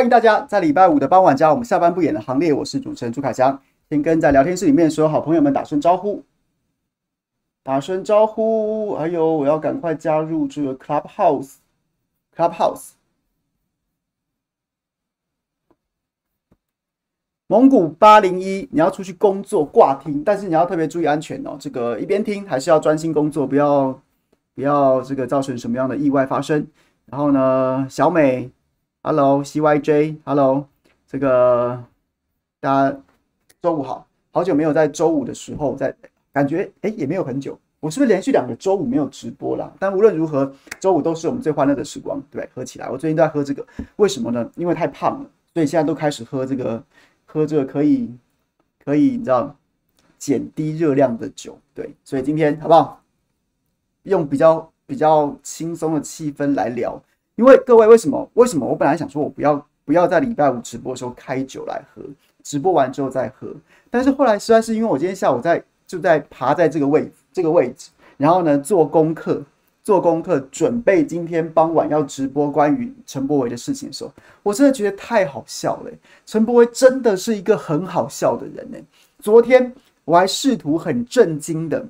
欢迎大家在礼拜五的傍晚加我们下班不演的行列。我是主持人朱凯翔，先跟在聊天室里面所有好朋友们打声招呼，打声招呼。还有，我要赶快加入这个 Clubhouse，Clubhouse。蒙古八零一，你要出去工作挂听，但是你要特别注意安全哦。这个一边听还是要专心工作，不要不要这个造成什么样的意外发生。然后呢，小美。Hello，CYJ，Hello，这个大家周五好，好久没有在周五的时候在感觉哎也没有很久，我是不是连续两个周五没有直播啦？但无论如何，周五都是我们最欢乐的时光，对，喝起来。我最近都在喝这个，为什么呢？因为太胖了，所以现在都开始喝这个，喝这个可以可以你知道减低热量的酒，对，所以今天好不好？用比较比较轻松的气氛来聊。因为各位，为什么？为什么我本来想说，我不要不要在礼拜五直播的时候开酒来喝，直播完之后再喝。但是后来实在是因为我今天下午在就在爬在这个位这个位置，然后呢做功课做功课，准备今天傍晚要直播关于陈柏维的事情的时候，我真的觉得太好笑了。陈柏维真的是一个很好笑的人呢。昨天我还试图很震惊的、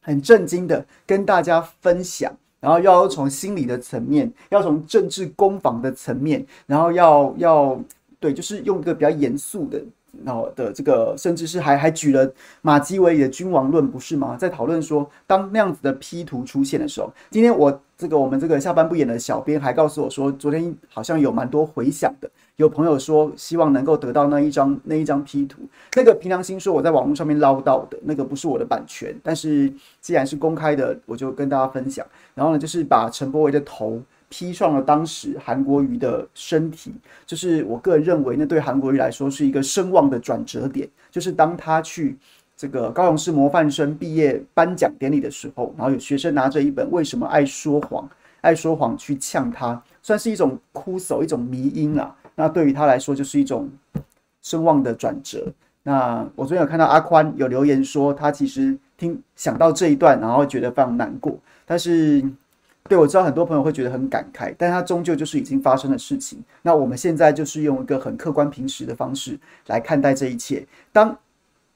很震惊的跟大家分享。然后要从心理的层面，要从政治攻防的层面，然后要要对，就是用一个比较严肃的，然后的这个，甚至是还还举了马基维里的君王论，不是吗？在讨论说，当那样子的 P 图出现的时候，今天我这个我们这个下班不演的小编还告诉我说，昨天好像有蛮多回响的。有朋友说希望能够得到那一张那一张 P 图，那个凭良心说我在网络上面捞到的那个不是我的版权，但是既然是公开的，我就跟大家分享。然后呢，就是把陈柏维的头 P 上了当时韩国瑜的身体，就是我个人认为那对韩国瑜来说是一个声望的转折点，就是当他去这个高雄市模范生毕业颁奖典礼的时候，然后有学生拿着一本《为什么爱说谎》爱说谎去呛他，算是一种哭诉，一种迷因啊。那对于他来说就是一种声望的转折。那我昨天有看到阿宽有留言说，他其实听想到这一段，然后觉得非常难过。但是，对，我知道很多朋友会觉得很感慨，但他终究就是已经发生的事情。那我们现在就是用一个很客观平实的方式来看待这一切。当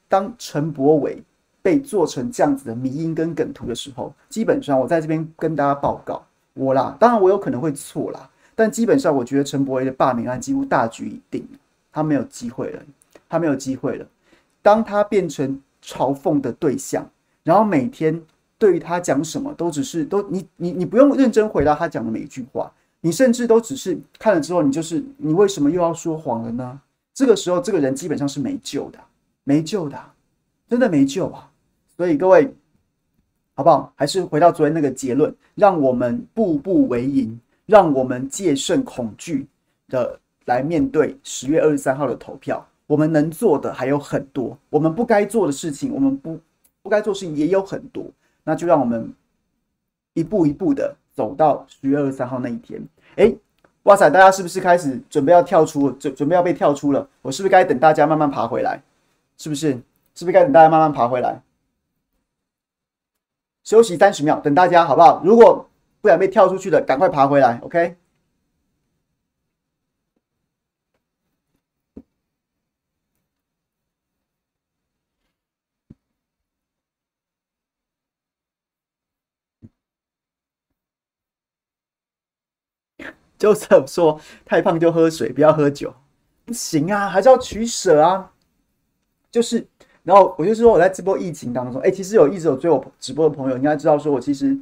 当陈柏伟被做成这样子的迷因跟梗图的时候，基本上我在这边跟大家报告，我啦，当然我有可能会错啦。但基本上，我觉得陈柏惟的罢免案几乎大局已定，他没有机会了，他没有机会了。当他变成嘲讽的对象，然后每天对于他讲什么都只是都你你你不用认真回答他讲的每一句话，你甚至都只是看了之后，你就是你为什么又要说谎了呢？这个时候，这个人基本上是没救的，没救的，真的没救啊！所以各位，好不好？还是回到昨天那个结论，让我们步步为营。让我们戒慎恐惧的来面对十月二十三号的投票。我们能做的还有很多，我们不该做的事情，我们不不该做事情也有很多。那就让我们一步一步的走到十月二十三号那一天。哎，哇塞，大家是不是开始准备要跳出，准准备要被跳出了？我是不是该等大家慢慢爬回来？是不是？是不是该等大家慢慢爬回来？休息三十秒，等大家好不好？如果不想被跳出去的，赶快爬回来，OK？就是说，太胖就喝水，不要喝酒，不行啊，还是要取舍啊。就是，然后我就是说我在直播疫情当中，哎，其实有一直有追我直播的朋友，应该知道说我其实。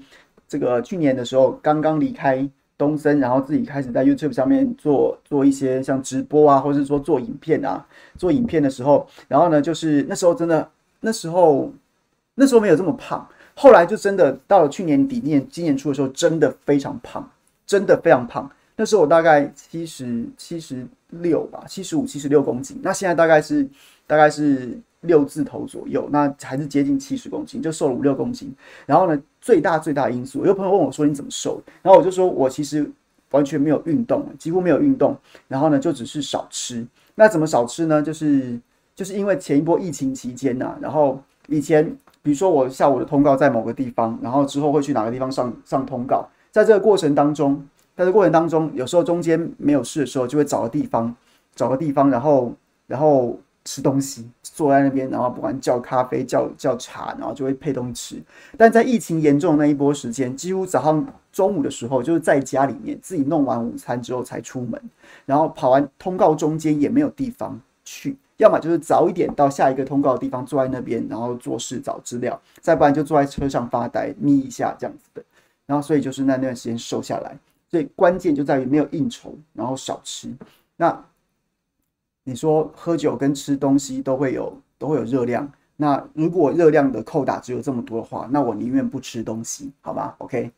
这个去年的时候刚刚离开东森，然后自己开始在 YouTube 上面做做一些像直播啊，或者是说做影片啊，做影片的时候，然后呢，就是那时候真的那时候那时候没有这么胖，后来就真的到了去年底年今年初的时候，真的非常胖，真的非常胖。那时候我大概七十七十六吧，七十五七十六公斤，那现在大概是大概是。六字头左右，那还是接近七十公斤，就瘦了五六公斤。然后呢，最大最大因素，有朋友问我说：“你怎么瘦？”然后我就说：“我其实完全没有运动，几乎没有运动。然后呢，就只是少吃。那怎么少吃呢？就是就是因为前一波疫情期间呐、啊，然后以前比如说我下午的通告在某个地方，然后之后会去哪个地方上上通告，在这个过程当中，但是过程当中，有时候中间没有事的时候，就会找个地方，找个地方，然后然后吃东西，坐在那边，然后不管叫咖啡、叫叫茶，然后就会配东西吃。但在疫情严重的那一波时间，几乎早上、中午的时候，就是在家里面自己弄完午餐之后才出门，然后跑完通告中间也没有地方去。要么就是早一点到下一个通告的地方，坐在那边，然后做事找资料；再不然就坐在车上发呆，眯一下这样子的。然后所以就是那段时间瘦下来，所以关键就在于没有应酬，然后少吃。那你说喝酒跟吃东西都会有都会有热量，那如果热量的扣打只有这么多的话，那我宁愿不吃东西，好吧？OK，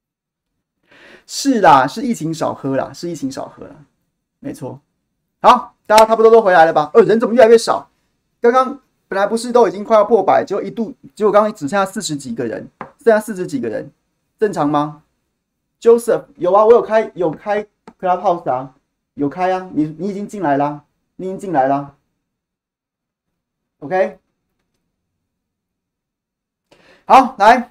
是啦，是疫情少喝啦，是疫情少喝啦，没错。好，大家差不多都回来了吧？呃，人怎么越来越少？刚刚本来不是都已经快要破百，结果一度，结果刚刚只剩下四十几个人，剩下四十几个人，正常吗？Joseph，有啊，我有开有开 Clubhouse 啊，有开啊，你你已经进来啦，你已经进来啦。OK，好，来，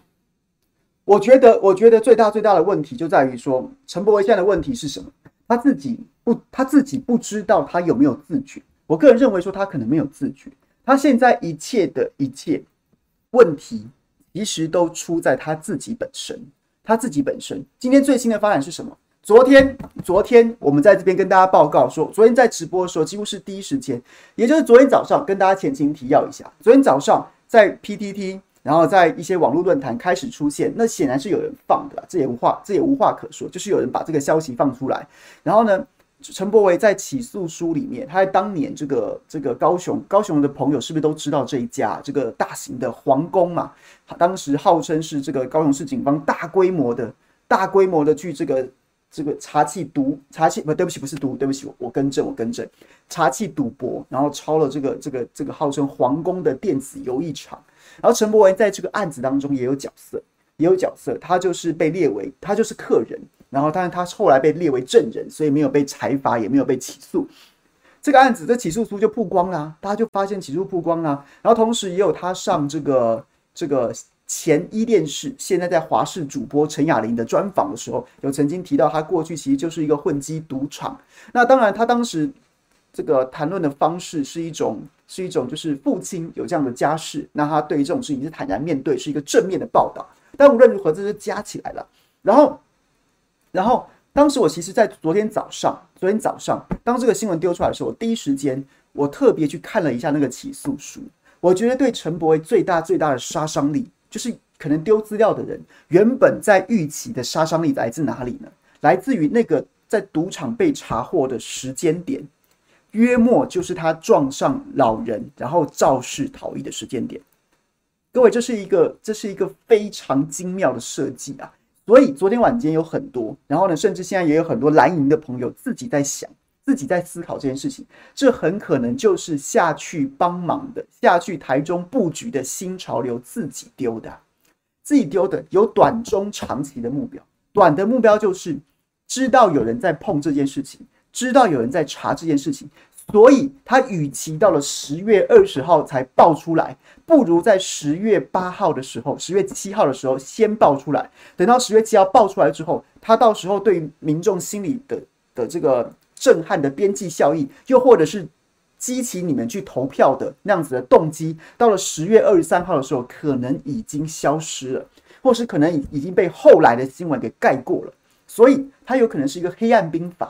我觉得我觉得最大最大的问题就在于说，陈柏惟现在的问题是什么？他自己不，他自己不知道他有没有自觉。我个人认为说他可能没有自觉。他现在一切的一切问题，其实都出在他自己本身。他自己本身。今天最新的发展是什么？昨天，昨天我们在这边跟大家报告说，昨天在直播的时候几乎是第一时间，也就是昨天早上跟大家前情提要一下。昨天早上在 PTT。然后在一些网络论坛开始出现，那显然是有人放的，这也无话，这也无话可说，就是有人把这个消息放出来。然后呢，陈柏维在起诉书里面，他在当年这个这个高雄高雄的朋友是不是都知道这一家这个大型的皇宫嘛？当时号称是这个高雄市警方大规模的大规模的去这个这个茶器赌茶器不对不起不是赌对不起我我更正我更正茶器赌博，然后抄了这个这个这个号称皇宫的电子游艺场。然后陈柏文在这个案子当中也有角色，也有角色，他就是被列为他就是客人，然后但是他后来被列为证人，所以没有被裁罚，也没有被起诉。这个案子这起诉书就曝光了，大家就发现起诉曝光了。然后同时也有他上这个这个前伊甸视，现在在华视主播陈雅玲的专访的时候，有曾经提到他过去其实就是一个混迹赌场。那当然他当时这个谈论的方式是一种。是一种，就是父亲有这样的家世，那他对于这种事情是坦然面对，是一个正面的报道。但无论如何，这是加起来了。然后，然后当时我其实，在昨天早上，昨天早上，当这个新闻丢出来的时候，我第一时间我特别去看了一下那个起诉书。我觉得对陈柏惟最大最大的杀伤力，就是可能丢资料的人原本在预期的杀伤力来自哪里呢？来自于那个在赌场被查获的时间点。约莫就是他撞上老人，然后肇事逃逸的时间点。各位，这是一个这是一个非常精妙的设计啊！所以昨天晚间有很多，然后呢，甚至现在也有很多蓝营的朋友自己在想，自己在思考这件事情。这很可能就是下去帮忙的，下去台中布局的新潮流自己丢的，自己丢的，有短中长期的目标。短的目标就是知道有人在碰这件事情。知道有人在查这件事情，所以他与其到了十月二十号才爆出来，不如在十月八号的时候、十月七号的时候先爆出来。等到十月七号爆出来之后，他到时候对民众心里的的这个震撼的边际效应，又或者是激起你们去投票的那样子的动机，到了十月二十三号的时候，可能已经消失了，或是可能已已经被后来的新闻给盖过了。所以，它有可能是一个黑暗兵法。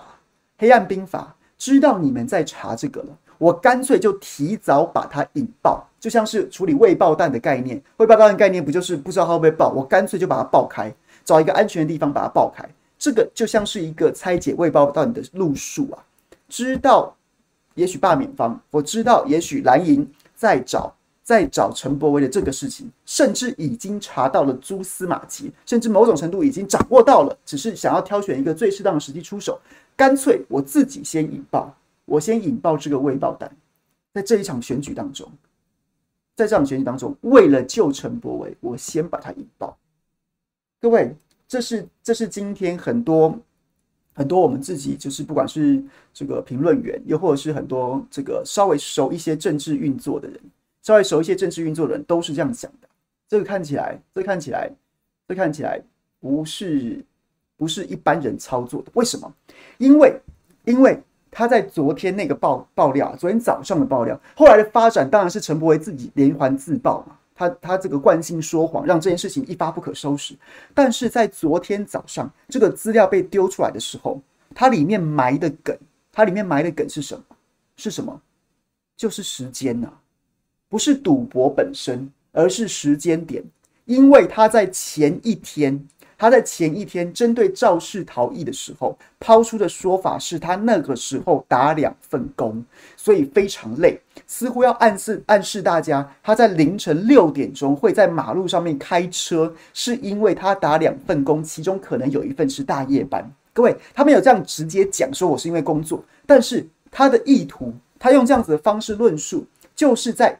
黑暗兵法知道你们在查这个了，我干脆就提早把它引爆，就像是处理未爆弹的概念。未爆弹的概念不就是不知道它会不会爆，我干脆就把它爆开，找一个安全的地方把它爆开。这个就像是一个拆解未爆弹的路数啊。知道也许罢免方，我知道也许蓝营在找在找陈柏惟的这个事情，甚至已经查到了蛛丝马迹，甚至某种程度已经掌握到了，只是想要挑选一个最适当的时机出手。干脆我自己先引爆，我先引爆这个未爆弹，在这一场选举当中，在这场选举当中，为了救陈柏惟，我先把它引爆。各位，这是这是今天很多很多我们自己就是不管是这个评论员，又或者是很多这个稍微熟一些政治运作的人，稍微熟一些政治运作的人都是这样想的。这个看起来，这看起来，这看起来不是。不是一般人操作的。为什么？因为因为他在昨天那个爆爆料，昨天早上的爆料，后来的发展当然是陈柏惟自己连环自爆嘛。他他这个惯性说谎，让这件事情一发不可收拾。但是在昨天早上，这个资料被丢出来的时候，它里面埋的梗，它里面埋的梗是什么？是什么？就是时间呐、啊，不是赌博本身，而是时间点。因为他在前一天。他在前一天针对肇事逃逸的时候抛出的说法是他那个时候打两份工，所以非常累，似乎要暗示暗示大家他在凌晨六点钟会在马路上面开车，是因为他打两份工，其中可能有一份是大夜班。各位，他没有这样直接讲说我是因为工作，但是他的意图，他用这样子的方式论述，就是在。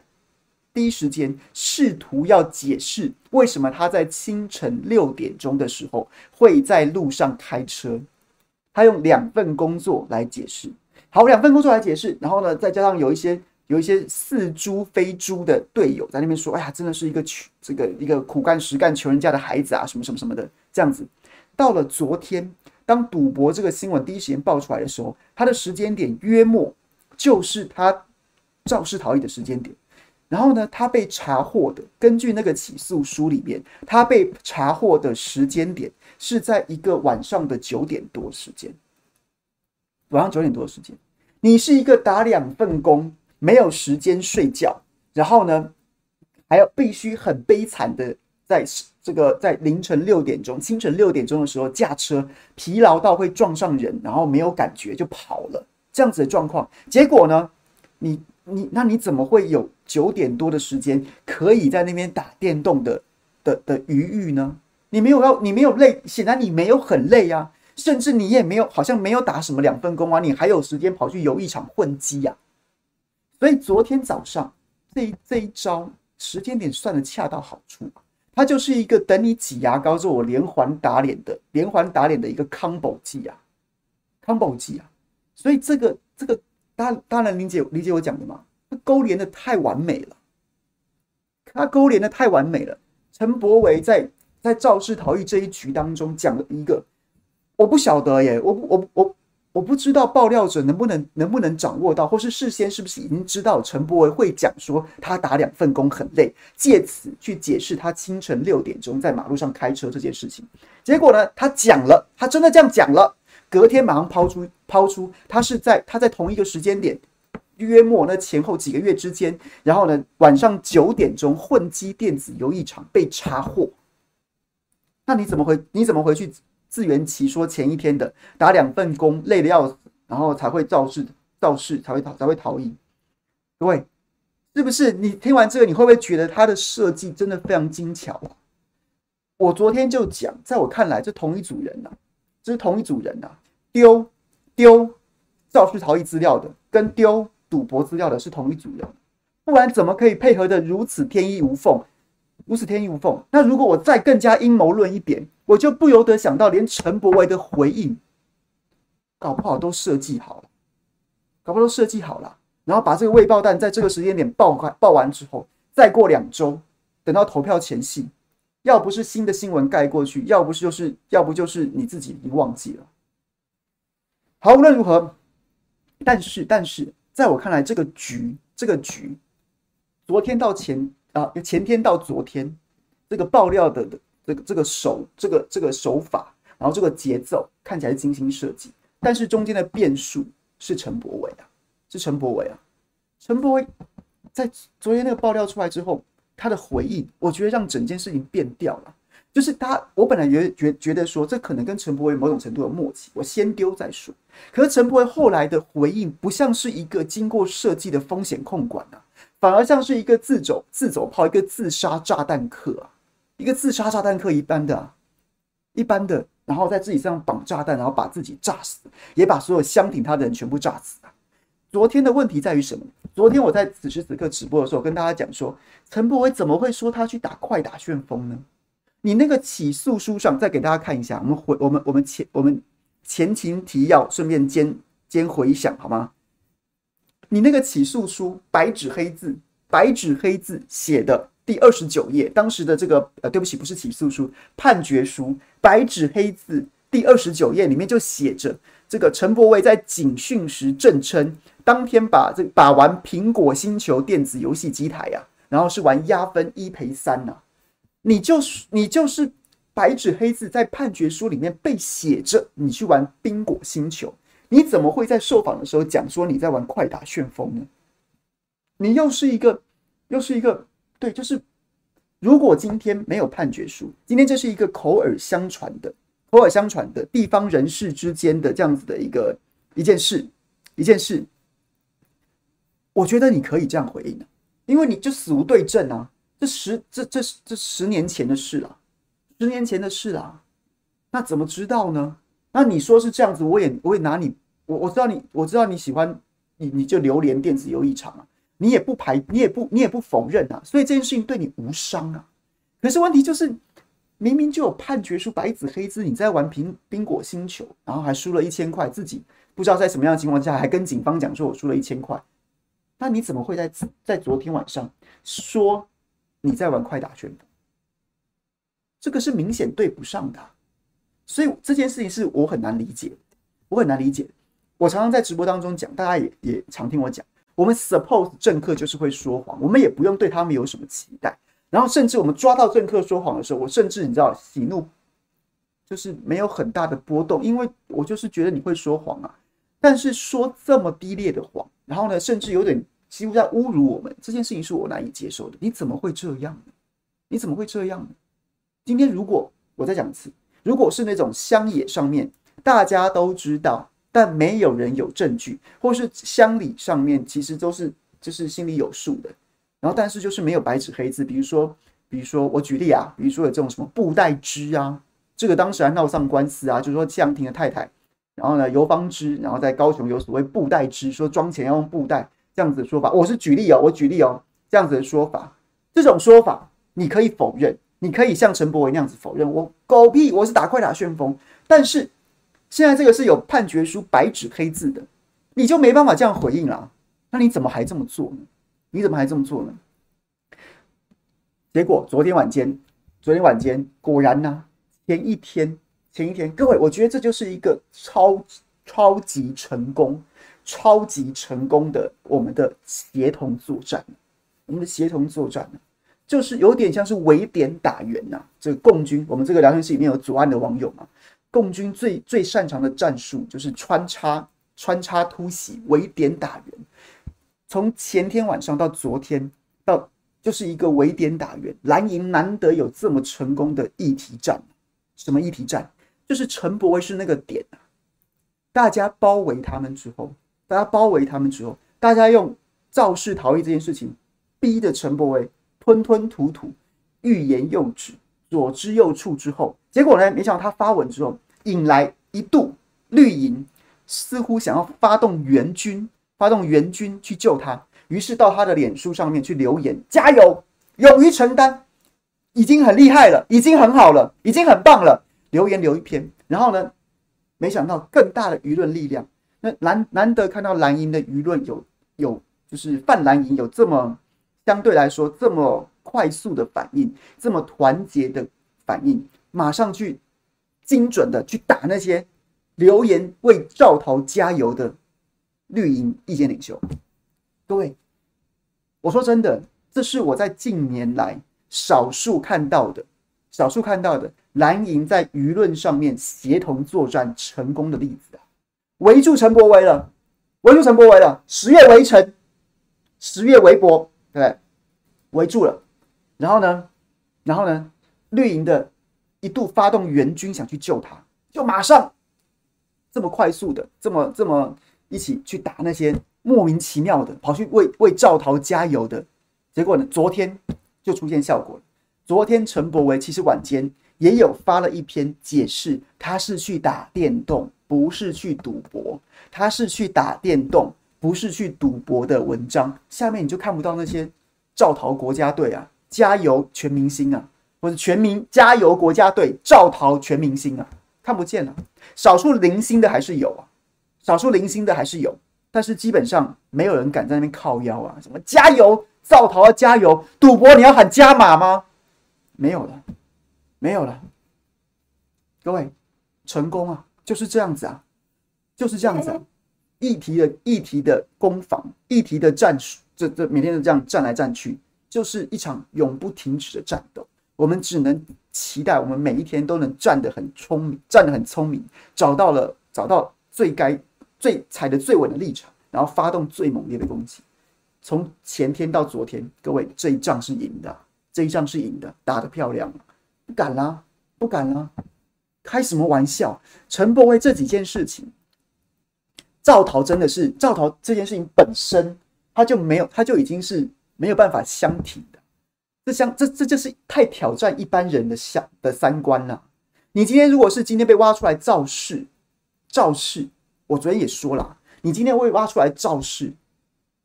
第一时间试图要解释为什么他在清晨六点钟的时候会在路上开车，他用两份工作来解释。好，两份工作来解释，然后呢，再加上有一些有一些似猪非猪的队友在那边说：“哎呀，真的是一个穷这个一个苦干实干穷人家的孩子啊，什么什么什么的。”这样子。到了昨天，当赌博这个新闻第一时间爆出来的时候，他的时间点约莫就是他肇事逃逸的时间点。然后呢，他被查获的，根据那个起诉书里面，他被查获的时间点是在一个晚上的九点多时间。晚上九点多的时间，你是一个打两份工，没有时间睡觉，然后呢，还要必须很悲惨的在这个在凌晨六点钟、清晨六点钟的时候驾车，疲劳到会撞上人，然后没有感觉就跑了，这样子的状况。结果呢，你。你那你怎么会有九点多的时间可以在那边打电动的的的余裕呢？你没有要，你没有累，显然你没有很累啊，甚至你也没有好像没有打什么两份工啊，你还有时间跑去游一场混迹呀。所以昨天早上这一这一招时间点算的恰到好处，它就是一个等你挤牙膏之后我连环打脸的连环打脸的一个 combo 技啊，combo 技啊，所以这个这个。大家当然理解理解我讲的嘛，他勾连的太完美了，他勾连的太完美了。陈柏维在在肇事逃逸这一局当中讲了一个，我不晓得耶，我我我我不知道爆料者能不能能不能掌握到，或是事先是不是已经知道陈柏维会讲说他打两份工很累，借此去解释他清晨六点钟在马路上开车这件事情。结果呢，他讲了，他真的这样讲了。隔天马上抛出抛出，他是在他在同一个时间点，约莫那前后几个月之间，然后呢晚上九点钟混迹电子游艺场被查获。那你怎么回你怎么回去自圆其说前一天的打两份工累得要死，然后才会肇事肇事才会逃才会逃逸？各位是不是？你听完这个你会不会觉得他的设计真的非常精巧？我昨天就讲，在我看来，这同一组人呐、啊。这是同一组人呐、啊，丢丢肇事逃逸资料的，跟丢赌博资料的是同一组人，不然怎么可以配合得如此天衣无缝？如此天衣无缝。那如果我再更加阴谋论一点，我就不由得想到，连陈柏惟的回应，搞不好都设计好了，搞不好都设计好了，然后把这个未爆弹在这个时间点爆开，爆完之后，再过两周，等到投票前夕。要不是新的新闻盖过去，要不是就是，要不就是你自己已经忘记了。好，无论如何，但是但是，在我看来，这个局，这个局，昨天到前啊，前天到昨天，这个爆料的的这个这个手，这个这个手法，然后这个节奏看起来精心设计，但是中间的变数是陈柏伟啊，是陈柏伟啊，陈柏伟在昨天那个爆料出来之后。他的回应，我觉得让整件事情变掉了。就是他，我本来觉觉觉得说，这可能跟陈柏惟某种程度的默契，我先丢再说。可是陈柏惟后来的回应，不像是一个经过设计的风险控管啊，反而像是一个自走自走炮，一个自杀炸弹客啊，一个自杀炸弹客一般的啊，一般的，然后在自己身上绑炸弹，然后把自己炸死，也把所有相挺他的人全部炸死啊。昨天的问题在于什么？昨天我在此时此刻直播的时候，跟大家讲说，陈柏惟怎么会说他去打快打旋风呢？你那个起诉书上，再给大家看一下，我们回我们我们前我们前情提要，顺便兼兼回想好吗？你那个起诉书白纸黑字，白纸黑字写的第二十九页，当时的这个呃，对不起，不是起诉书，判决书，白纸黑字第二十九页里面就写着，这个陈柏惟在警讯时证称，当天把这把玩苹果星球电子游戏机台呀、啊，然后是玩压分一赔三呐，你就是你就是白纸黑字在判决书里面被写着，你去玩宾果星球，你怎么会在受访的时候讲说你在玩快打旋风呢？你又是一个又是一个对，就是。如果今天没有判决书，今天这是一个口耳相传的、口耳相传的地方人士之间的这样子的一个一件事，一件事，我觉得你可以这样回应的，因为你就死无对证啊，这十这这这十年前的事了，十年前的事啊，那怎么知道呢？那你说是这样子，我也我也拿你，我我知道你，我知道你喜欢你，你就流连电子游艺场啊。你也不排，你也不，你也不否认啊，所以这件事情对你无伤啊。可是问题就是，明明就有判决书，白纸黑字，你在玩苹宾果星球，然后还输了一千块，自己不知道在什么样的情况下，还跟警方讲说我输了一千块。那你怎么会在在昨天晚上说你在玩快打旋风？这个是明显对不上的。所以这件事情是我很难理解，我很难理解。我常常在直播当中讲，大家也也常听我讲。我们 suppose 政客就是会说谎，我们也不用对他们有什么期待。然后，甚至我们抓到政客说谎的时候，我甚至你知道喜怒就是没有很大的波动，因为我就是觉得你会说谎啊。但是说这么低劣的谎，然后呢，甚至有点几乎在侮辱我们，这件事情是我难以接受的。你怎么会这样呢？你怎么会这样呢？今天如果我再讲一次，如果是那种乡野上面大家都知道。但没有人有证据，或是乡里上面其实都是就是心里有数的，然后但是就是没有白纸黑字。比如说，比如说我举例啊，比如说有这种什么布袋汁啊，这个当时还闹上官司啊，就是说谢长廷的太太，然后呢游芳芝，然后在高雄有所谓布袋汁，说装钱要用布袋这样子的说法。我是举例哦，我举例哦，这样子的说法，这种说法你可以否认，你可以像陈柏惟那样子否认，我狗屁，我是打快打旋风，但是。现在这个是有判决书白纸黑字的，你就没办法这样回应了。那你怎么还这么做呢？你怎么还这么做呢？结果昨天晚间，昨天晚间果然呢、啊，前一天前一天，各位，我觉得这就是一个超超级成功、超级成功的我们的协同作战。我们的协同作战，就是有点像是围点打援呐、这个共军，我们这个聊天室里面有左岸的网友嘛。共军最最擅长的战术就是穿插穿插突袭，围点打援。从前天晚上到昨天，到就是一个围点打援。蓝营难得有这么成功的议题战，什么议题战？就是陈柏惟是那个点！大家包围他们之后，大家包围他们之后，大家用肇事逃逸这件事情，逼得陈柏惟吞吞吐吐，欲言又止。左支右絀之后，结果呢？没想到他发文之后，引来一度绿营似乎想要发动援军，发动援军去救他。于是到他的脸书上面去留言：“加油，勇于承担，已经很厉害了，已经很好了，已经很棒了。”留言留一篇，然后呢？没想到更大的舆论力量，那难难得看到蓝营的舆论有有，就是泛蓝营有这么相对来说这么。快速的反应，这么团结的反应，马上去精准的去打那些留言为赵桃加油的绿营意见领袖。各位，我说真的，这是我在近年来少数看到的，少数看到的蓝营在舆论上面协同作战成功的例子啊！围住陈伯威了，围住陈伯威了，十月围城，十月围博，对，围住了。然后呢，然后呢，绿营的一度发动援军想去救他，就马上这么快速的，这么这么一起去打那些莫名其妙的跑去为为赵桃加油的，结果呢，昨天就出现效果了。昨天陈柏惟其实晚间也有发了一篇解释，他是去打电动，不是去赌博，他是去打电动，不是去赌博的文章。下面你就看不到那些赵桃国家队啊。加油全明星啊，或者全民加油国家队，赵桃全明星啊，看不见了。少数零星的还是有啊，少数零星的还是有，但是基本上没有人敢在那边靠腰啊。什么加油，赵桃要加油，赌博你要喊加码吗？没有了，没有了。各位，成功啊，就是这样子啊，就是这样子啊。议题的议题的攻防，议题的战术，这这每天都这样战来战去，就是一场永不停止的战斗。我们只能期待，我们每一天都能站得很聪明，站得很聪明，找到了找到最该最踩得最稳的立场，然后发动最猛烈的攻击。从前天到昨天，各位这一仗是赢的，这一仗是赢的，打得漂亮，不敢啦，不敢啦，开什么玩笑？陈柏惟这几件事情。赵桃真的是赵桃这件事情本身，他就没有，他就已经是没有办法相挺的。这相这这就是太挑战一般人的相的三观了。你今天如果是今天被挖出来造势，造势，我昨天也说了，你今天会挖出来造势，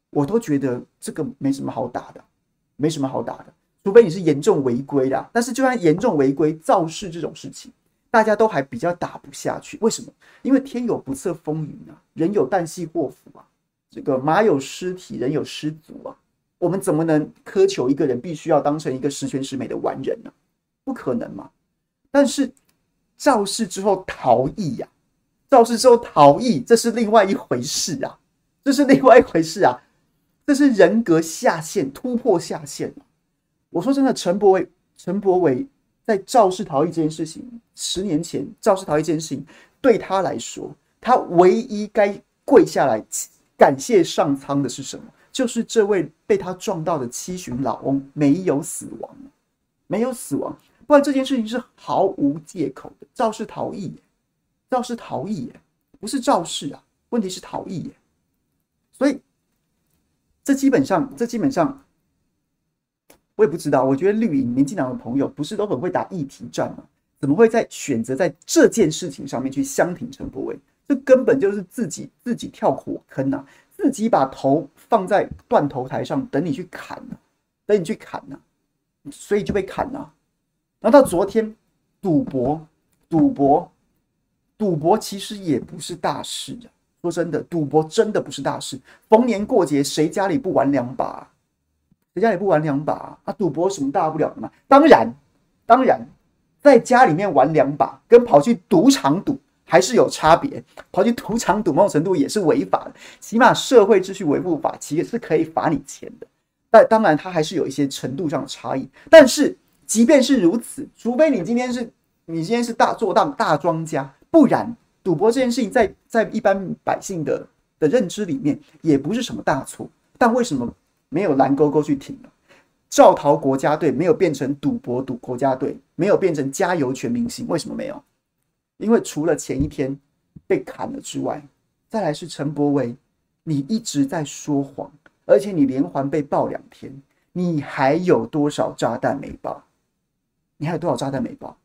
我都觉得这个没什么好打的，没什么好打的，除非你是严重违规的。但是就算严重违规造势这种事情。大家都还比较打不下去，为什么？因为天有不测风云啊，人有旦夕祸福啊，这个马有失蹄，人有失足啊。我们怎么能苛求一个人必须要当成一个十全十美的完人呢？不可能嘛。但是造势之后逃逸呀，造势之后逃逸，这是另外一回事啊，这是另外一回事啊，这是人格下限，突破下限。我说真的，陈柏伟，陈柏伟。在肇事逃逸这件事情，十年前肇事逃逸这件事情对他来说，他唯一该跪下来感谢上苍的是什么？就是这位被他撞到的七旬老翁没有死亡，没有死亡，不然这件事情是毫无借口的。肇事逃逸，肇事逃逸，不是肇事啊，问题是逃逸。所以，这基本上，这基本上。我也不知道，我觉得绿营、民进党的朋友不是都很会打议题战吗？怎么会在选择在这件事情上面去相挺陈柏惟？这根本就是自己自己跳火坑呐、啊，自己把头放在断头台上等你去砍呢、啊，等你去砍呢、啊，所以就被砍了、啊。然后到昨天，赌博，赌博，赌博其实也不是大事啊。说真的，赌博真的不是大事。逢年过节，谁家里不玩两把、在？家也不玩两把啊？赌博什么大不了的嘛？当然，当然，在家里面玩两把，跟跑去赌场赌还是有差别。跑去赌场赌，某种程度也是违法的。起码社会秩序维护法其实是可以罚你钱的。但当然，它还是有一些程度上的差异。但是，即便是如此，除非你今天是你今天是大做大大庄家，不然赌博这件事情在在一般百姓的的认知里面也不是什么大错。但为什么？没有蓝勾勾去挺了，赵桃国家队没有变成赌博赌国家队，没有变成加油全明星，为什么没有？因为除了前一天被砍了之外，再来是陈柏惟，你一直在说谎，而且你连环被爆两天，你还有多少炸弹没爆？你还有多少炸弹没爆？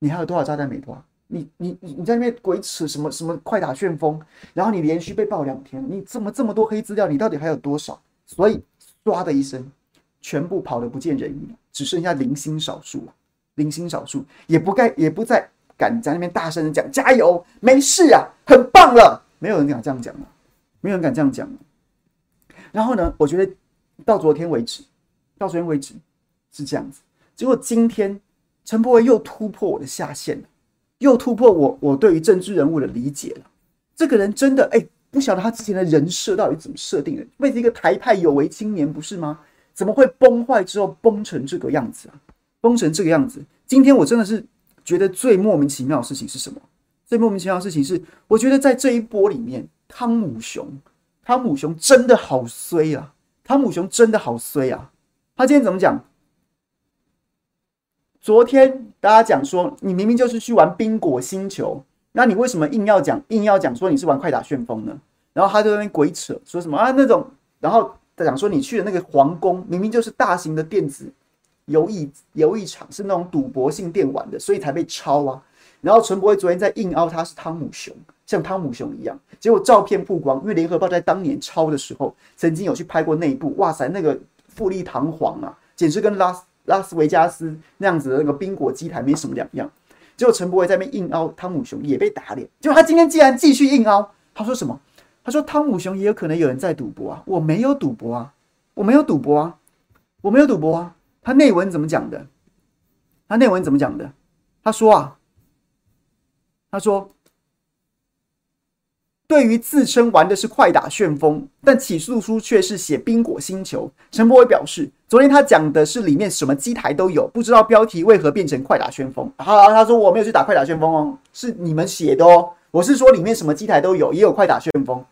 你还有多少炸弹没爆？你你你你在那边鬼扯什么什么快打旋风，然后你连续被爆两天，你怎么这么多黑资料？你到底还有多少？所以唰的一声，全部跑得不见人影，只剩下零星少数了。零星少数也不该也不再敢在那边大声的讲加油，没事啊，很棒了。没有人敢这样讲了，没有人敢这样讲了。然后呢，我觉得到昨天为止，到昨天为止是这样子。结果今天陈柏惟又突破我的下限了。又突破我我对于政治人物的理解了。这个人真的哎，不晓得他之前的人设到底怎么设定的？为一个台派有为青年不是吗？怎么会崩坏之后崩成这个样子啊？崩成这个样子。今天我真的是觉得最莫名其妙的事情是什么？最莫名其妙的事情是，我觉得在这一波里面，汤姆熊，汤姆熊真的好衰啊！汤姆熊真的好衰啊！他今天怎么讲？昨天大家讲说，你明明就是去玩冰果星球，那你为什么硬要讲硬要讲说你是玩快打旋风呢？然后他就在那边鬼扯，说什么啊那种，然后他讲说你去的那个皇宫明明就是大型的电子游艺游艺场，是那种赌博性电玩的，所以才被抄啊。然后陈柏惟昨天在硬凹他是汤姆熊，像汤姆熊一样，结果照片曝光，因为联合报在当年抄的时候，曾经有去拍过内部，哇塞，那个富丽堂皇啊，简直跟拉斯。拉斯维加斯那样子的那个宾果机台没什么两样，结果陈柏惟在那边硬凹汤姆熊也被打脸。结果他今天竟然继续硬凹，他说什么？他说汤姆熊也有可能有人在赌博啊，我没有赌博啊，我没有赌博啊，我没有赌博啊。他内文怎么讲的？他内文怎么讲的？他说啊，他说。对于自称玩的是快打旋风，但起诉书却是写冰果星球。陈柏惟表示，昨天他讲的是里面什么机台都有，不知道标题为何变成快打旋风。好，他说我没有去打快打旋风哦，是你们写的哦。我是说里面什么机台都有，也有快打旋风。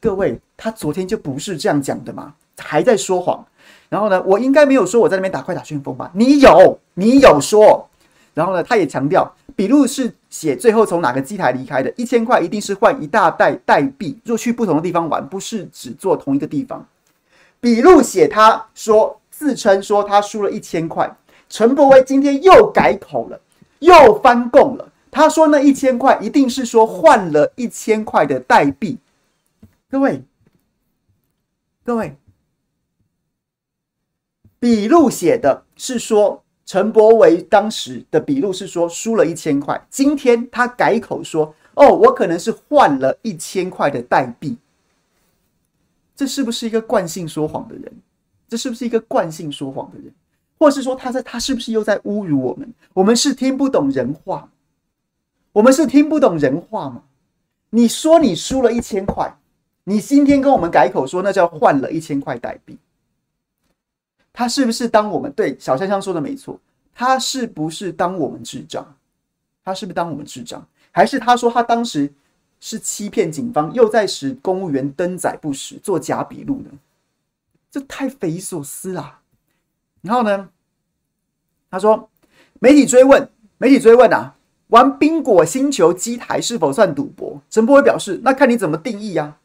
各位，他昨天就不是这样讲的吗？还在说谎。然后呢，我应该没有说我在那边打快打旋风吧？你有，你有说。然后呢，他也强调，笔录是写最后从哪个机台离开的，一千块一定是换一大袋代币，若去不同的地方玩，不是只做同一个地方。笔录写他说自称说他输了一千块，陈柏威今天又改口了，又翻供了。他说那一千块一定是说换了一千块的代币。各位，各位，笔录写的是说。陈柏惟当时的笔录是说输了一千块，今天他改口说：“哦，我可能是换了一千块的代币。”这是不是一个惯性说谎的人？这是不是一个惯性说谎的人？或是说他在他是不是又在侮辱我们？我们是听不懂人话，我们是听不懂人话吗？你说你输了一千块，你今天跟我们改口说那叫换了一千块代币。他是不是当我们对小香香说的没错？他是不是当我们智障？他是不是当我们智障？还是他说他当时是欺骗警方，又在使公务员登载不实，做假笔录呢？这太匪夷所思啦！然后呢，他说媒体追问，媒体追问啊，玩宾果星球机台是否算赌博？陈柏惟表示，那看你怎么定义呀、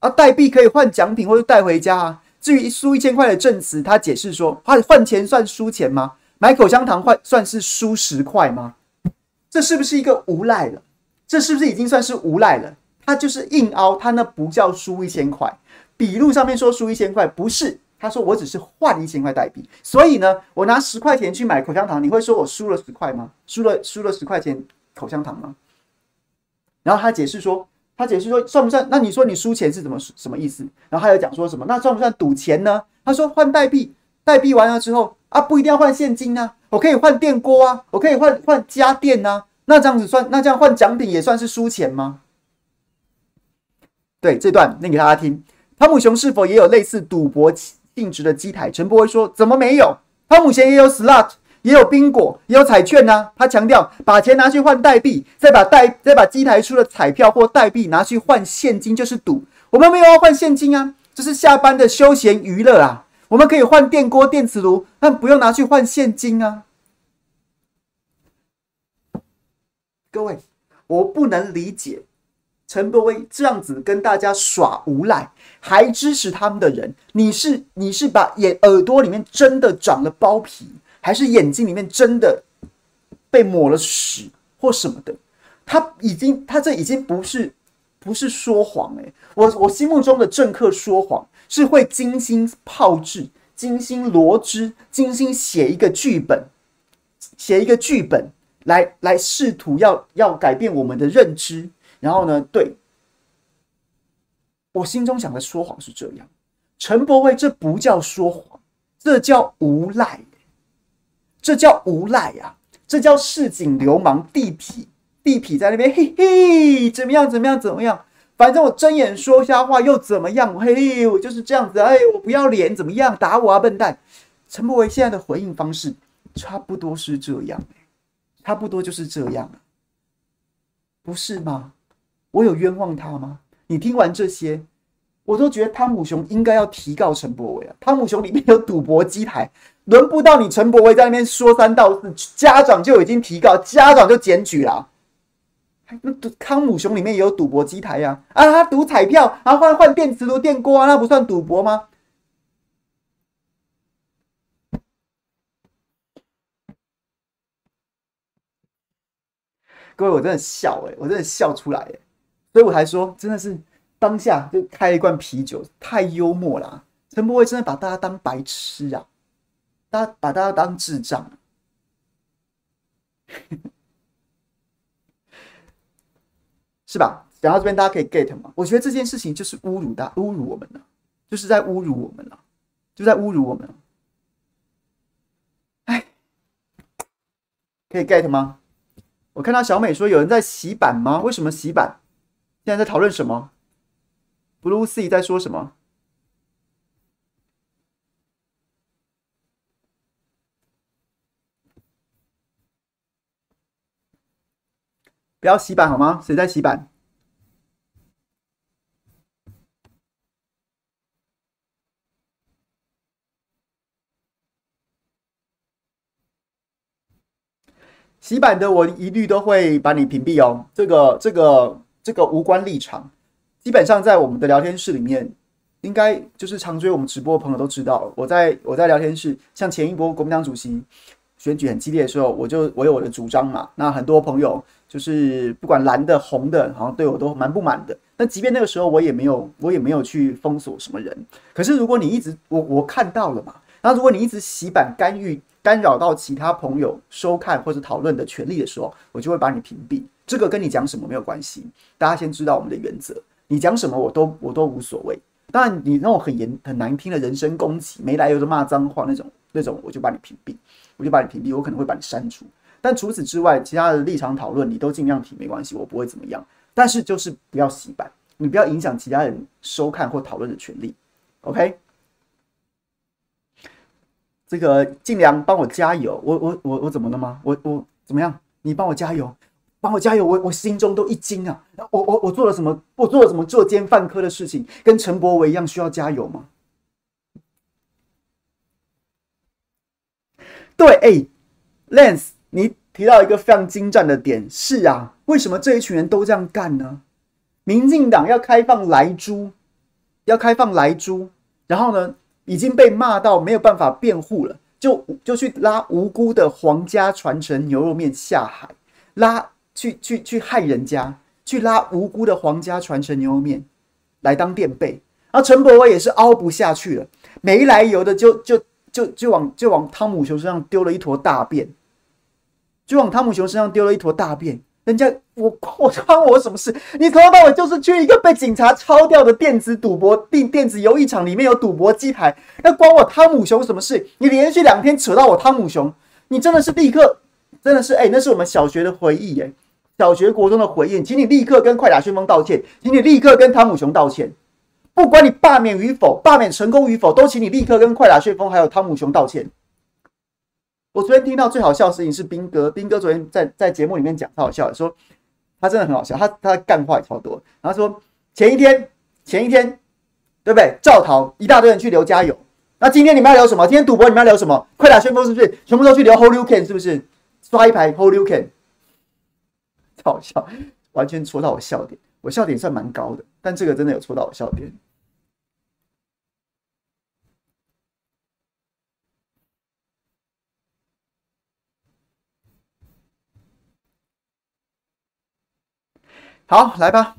啊？啊，代币可以换奖品或者带回家啊。至于输一千块的证词，他解释说：“换换钱算输钱吗？买口香糖换算是输十块吗？这是不是一个无赖了？这是不是已经算是无赖了？他就是硬凹，他那不叫输一千块。笔录上面说输一千块，不是，他说我只是换一千块代币。所以呢，我拿十块钱去买口香糖，你会说我输了十块吗？输了输了十块钱口香糖吗？然后他解释说。”他解释说算不算？那你说你输钱是怎么什么意思？然后他又讲说什么？那算不算赌钱呢？他说换代币，代币完了之后啊，不一定要换现金啊，我可以换电锅啊，我可以换换家电啊，那这样子算？那这样换奖品也算是输钱吗？对，这段念给大家听。汤姆熊是否也有类似赌博性质的机台？陈柏惟说怎么没有？汤姆熊也有 slot。也有冰果，也有彩券呐、他强调，把钱拿去换代币，再把代再把机台出的彩票或代币拿去换现金，就是赌。我们没有要换现金啊，这是下班的休闲娱乐啊。我们可以换电锅、电磁炉，但不用拿去换现金啊。各位，我不能理解陈柏威这样子跟大家耍无赖，还支持他们的人，你是你是把眼耳朵里面真的长了包皮？还是眼睛里面真的被抹了屎或什么的，他已经，他这已经不是不是说谎诶，我我心目中的政客说谎是会精心炮制、精心罗织、精心写一个剧本，写一个剧本来来试图要要改变我们的认知，然后呢，对，我心中想的说谎是这样，陈柏惟这不叫说谎，这叫无赖。这叫无赖呀、啊！这叫市井流氓地痞，地痞在那边嘿嘿，怎么样？怎么样？怎么样？反正我睁眼说瞎话又怎么样？嘿，我就是这样子。哎，我不要脸，怎么样？打我啊，笨蛋！陈柏惟现在的回应方式差不多是这样，差不多就是这样，不是吗？我有冤枉他吗？你听完这些，我都觉得汤姆熊应该要提告陈柏惟啊！汤姆熊里面有赌博机台。轮不到你陈柏惟在那边说三道四，家长就已经提告，家长就检举了。那汤姆熊里面也有赌博机台呀，啊，他赌彩票，然后换换电磁炉、电锅啊，那不算赌博吗？各位，我真的笑哎，我真的笑出来哎，所以我还说，真的是当下就开一罐啤酒，太幽默了。陈柏惟真的把大家当白痴啊！大把大家当智障，是吧？讲到这边，大家可以 get 吗？我觉得这件事情就是侮辱大，侮辱我们了，就是在侮辱我们了，就在侮辱我们了。哎，可以 get 吗？我看到小美说有人在洗版吗？为什么洗版？现在在讨论什么？Blue Sea 在说什么？不要洗版好吗？谁在洗版？洗版的我一律都会把你屏蔽哦。这个、这个、这个无关立场。基本上在我们的聊天室里面，应该就是常追我们直播的朋友都知道，我在我在聊天室，像前一波国民党主席选举很激烈的时候，我就我有我的主张嘛。那很多朋友就是不管蓝的红的，好像对我都蛮不满的。但即便那个时候，我也没有我也没有去封锁什么人。可是如果你一直我我看到了嘛，那如果你一直洗版干预。干扰到其他朋友收看或者讨论的权利的时候，我就会把你屏蔽。这个跟你讲什么没有关系。大家先知道我们的原则，你讲什么我都我都无所谓。当然，你那种很严很难听的人身攻击、没来由的骂脏话那种那种，我就把你屏蔽，我就把你屏蔽。我可能会把你删除。但除此之外，其他的立场讨论你都尽量提，没关系，我不会怎么样。但是就是不要洗版，你不要影响其他人收看或讨论的权利。OK。这个尽量帮我加油，我我我我怎么了吗？我我怎么样？你帮我加油，帮我加油，我我心中都一惊啊！我我我做了什么？我做了什么作奸犯科的事情？跟陈柏惟一样需要加油吗？对，哎，Lance，你提到一个非常精湛的点，是啊，为什么这一群人都这样干呢？民进党要开放莱猪，要开放莱猪，然后呢？已经被骂到没有办法辩护了，就就去拉无辜的皇家传承牛肉面下海，拉去去去害人家，去拉无辜的皇家传承牛肉面来当垫背。然后陈柏惟也是凹不下去了，没来由的就就就就往就往汤姆熊身上丢了一坨大便，就往汤姆熊身上丢了一坨大便。人家我我关我什么事？你从头到尾就是去一个被警察抄掉的电子赌博电电子游艺场里面有赌博机台，那关我汤姆熊什么事？你连续两天扯到我汤姆熊，你真的是立刻真的是哎、那是我们小学的回忆哎、小学国中的回应，请你立刻跟快打旋风道歉，请你立刻跟汤姆熊道歉，不管你罢免与否，罢免成功与否，都请你立刻跟快打旋风还有汤姆熊道歉。我昨天听到最好笑的事情是斌哥，斌哥昨天在在节目里面讲，他好笑，说他真的很好笑，他他干话也超多。然后说前一天前一天对不对？赵桃一大堆人去留加油，那今天你们要留什么？今天赌博你们要留什么？快打旋风是不是？全部都去留 Holuken 是不是？刷一排 Holuken，好笑，完全戳到我笑点。我笑点算蛮高的，但这个真的有戳到我笑点。好，来吧。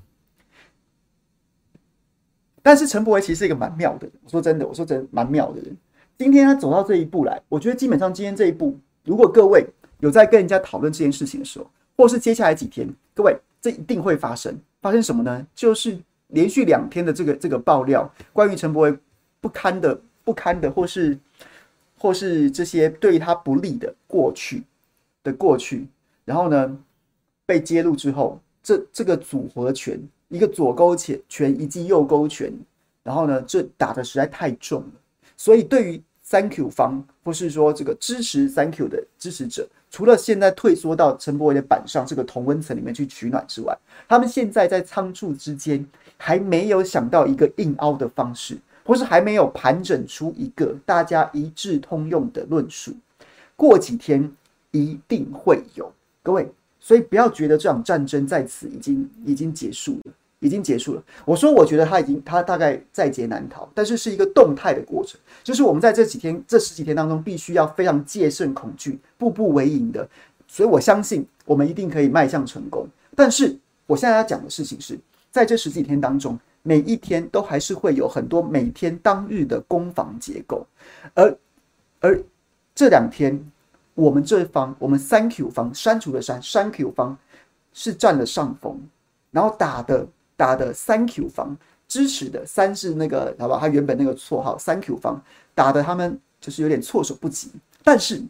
但是陈柏惟其实是一个蛮妙的人，我说真的，我说真的蛮妙的人。今天他走到这一步来，我觉得基本上今天这一步，如果各位有在跟人家讨论这件事情的时候，或是接下来几天，各位这一定会发生。发生什么呢？就是连续两天的这个这个爆料，关于陈柏惟不堪的不堪的，或是或是这些对他不利的过去的过去，然后呢被揭露之后。这这个组合拳，一个左勾拳拳，一记右勾拳，然后呢，这打得实在太重了。所以对于三 Q 方，或是说这个支持三 Q 的支持者，除了现在退缩到陈柏伟的板上这个同温层里面去取暖之外，他们现在在仓促之间还没有想到一个硬凹的方式，或是还没有盘整出一个大家一致通用的论述。过几天一定会有，各位。所以不要觉得这场战争在此已经已经结束了，已经结束了。我说，我觉得他已经他大概在劫难逃，但是是一个动态的过程，就是我们在这几天这十几天当中，必须要非常戒慎恐惧，步步为营的。所以我相信我们一定可以迈向成功。但是我现在要讲的事情是，在这十几天当中，每一天都还是会有很多每天当日的攻防结构，而而这两天。我们这方，我们三 Q 方删除的删，三 Q 方是占了上风，然后打的打的三 Q 方支持的三是那个好吧，他原本那个绰号三 Q 方打的他们就是有点措手不及，但是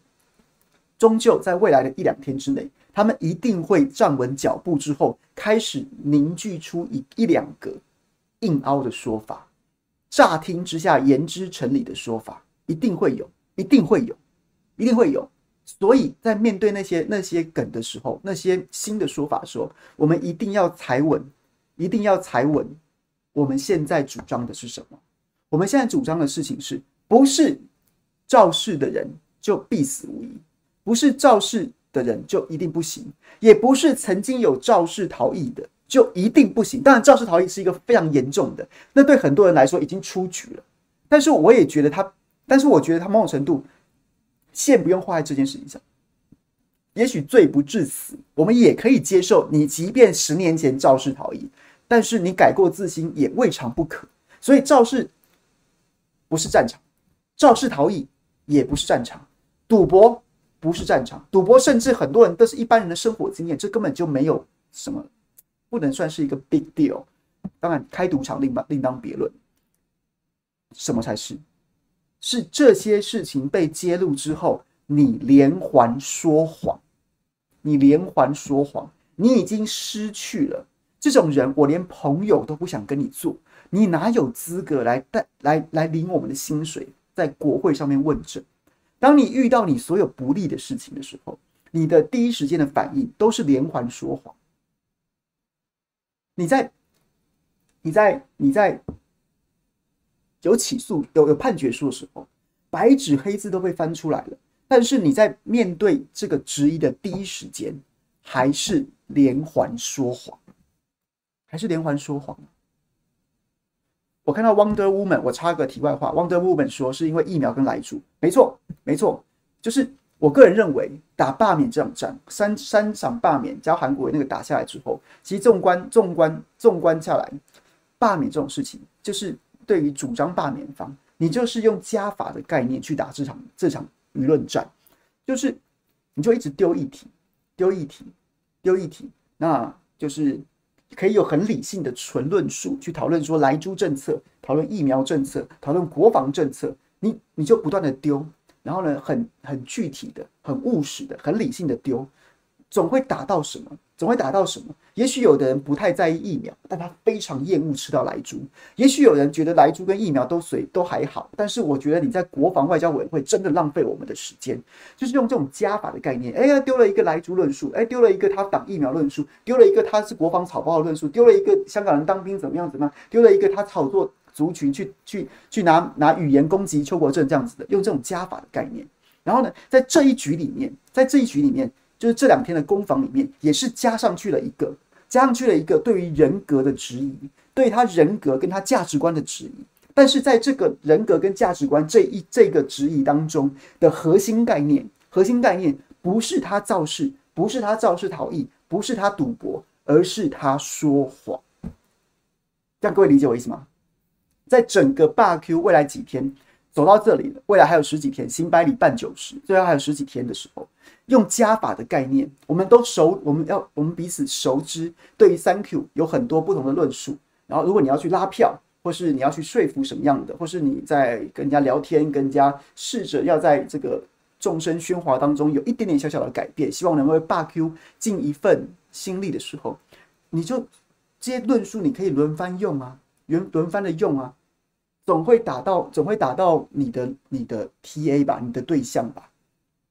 终究在未来的一两天之内，他们一定会站稳脚步之后，开始凝聚出一一两个硬凹的说法，乍听之下言之成理的说法，一定会有，一定会有，一定会有。所以在面对那些那些梗的时候，那些新的说法的时候，我们一定要踩稳，一定要踩稳。我们现在主张的是什么？我们现在主张的事情是不是肇事的人就必死无疑？不是肇事的人就一定不行，也不是曾经有肇事逃逸的就一定不行。当然，肇事逃逸是一个非常严重的，那对很多人来说已经出局了。但是我也觉得他，但是我觉得他某种程度线不用画在这件事情上。也许罪不至死，我们也可以接受。你即便十年前肇事逃逸，但是你改过自新也未尝不可。所以肇事不是战场，肇事逃逸也不是战场，赌博。不是战场，赌博甚至很多人都是一般人的生活经验，这根本就没有什么，不能算是一个 big deal。当然，开赌场另当另当别论。什么才是？是这些事情被揭露之后，你连环说谎，你连环说谎，你已经失去了这种人，我连朋友都不想跟你做，你哪有资格来带来来领我们的薪水，在国会上面问政？当你遇到你所有不利的事情的时候，你的第一时间的反应都是连环说谎。你在，你在，你在有起诉、有有判决书的时候，白纸黑字都被翻出来了，但是你在面对这个质疑的第一时间，还是连环说谎，还是连环说谎。我看到 Wonder Woman，我插个题外话，Wonder Woman 说是因为疫苗跟莱猪，没错，没错，就是我个人认为打罢免这场战，三三场罢免加韩国那个打下来之后，其实纵观纵观纵观下来，罢免这种事情，就是对于主张罢免方，你就是用加法的概念去打这场这场舆论战，就是你就一直丢议题，丢议题，丢议题，那就是。可以有很理性的纯论述去讨论说来猪政策，讨论疫苗政策，讨论国防政策，你你就不断的丢，然后呢，很很具体的、很务实的、很理性的丢，总会打到什么？总会打到什么？也许有的人不太在意疫苗，但他非常厌恶吃到莱猪；也许有人觉得莱猪跟疫苗都随都还好，但是我觉得你在国防外交委员会真的浪费我们的时间，就是用这种加法的概念。哎呀，丢了一个莱猪论述，哎，丢了一个他挡疫苗论述，丢了一个他是国防草包的论述，丢了一个香港人当兵怎么样怎么样，丢了一个他炒作族群去去去拿拿语言攻击邱国正这样子的，用这种加法的概念。然后呢，在这一局里面，在这一局里面。就是这两天的攻防里面，也是加上去了一个，加上去了一个对于人格的质疑，对他人格跟他价值观的质疑。但是在这个人格跟价值观这一这个质疑当中的核心概念，核心概念不是他造势，不是他肇事逃逸，不是他赌博，而是他说谎。这样各位理解我意思吗？在整个罢 Q 未来几天走到这里了，未来还有十几天，行百里半九十，最后还有十几天的时候。用加法的概念，我们都熟，我们要我们彼此熟知。对于三 Q 有很多不同的论述。然后，如果你要去拉票，或是你要去说服什么样的，或是你在跟人家聊天，跟人家试着要在这个众生喧哗当中有一点点小小的改变，希望能为霸 Q 尽一份心力的时候，你就这些论述你可以轮番用啊，轮轮番的用啊，总会打到总会打到你的你的 TA 吧，你的对象吧，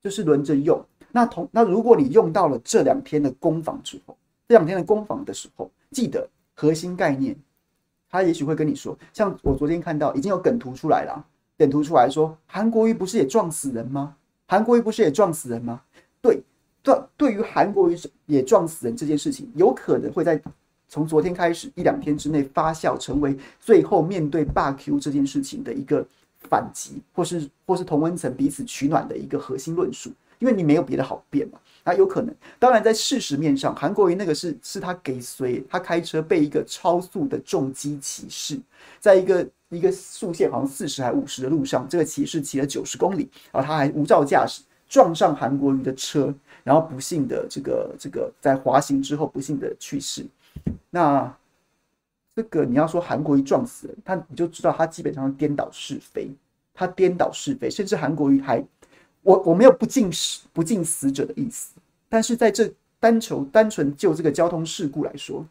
就是轮着用。那同那如果你用到了这两天的攻防之后，这两天的攻防的时候，记得核心概念，他也许会跟你说，像我昨天看到已经有梗图出来了，梗图出来说韩国瑜不是也撞死人吗？韩国瑜不是也撞死人吗？对，对，对于韩国瑜也撞死人这件事情，有可能会在从昨天开始一两天之内发酵，成为最后面对罢 Q 这件事情的一个反击，或是或是同温层彼此取暖的一个核心论述。因为你没有别的好辩嘛，那有可能。当然，在事实面上，韩国瑜那个是是他给随他开车被一个超速的重机骑士，在一个一个速限好像四十还五十的路上，这个骑士骑了九十公里，然后他还无照驾驶撞上韩国瑜的车，然后不幸的这个这个在滑行之后不幸的去世。那这个你要说韩国瑜撞死人，他你就知道他基本上颠倒是非，他颠倒是非，甚至韩国瑜还。我我没有不敬死不敬死者的意思，但是在这单求单纯就这个交通事故来说，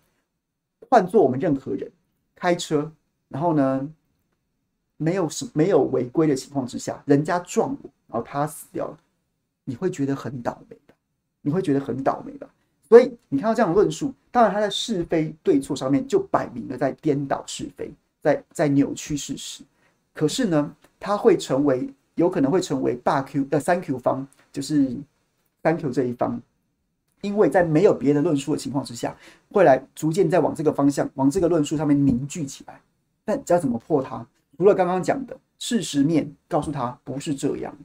换做我们任何人开车，然后呢，没有什没有违规的情况之下，人家撞我，然后他死掉了，你会觉得很倒霉的，你会觉得很倒霉的。所以你看到这样的论述，当然他在是非对错上面就摆明了在颠倒是非，在在扭曲事实。可是呢，他会成为有可能会成为大 Q 的三 Q 方，就是三 Q 这一方，因为在没有别的论述的情况之下，会来逐渐在往这个方向，往这个论述上面凝聚起来。但要怎么破它？除了刚刚讲的事实面，告诉他不是这样。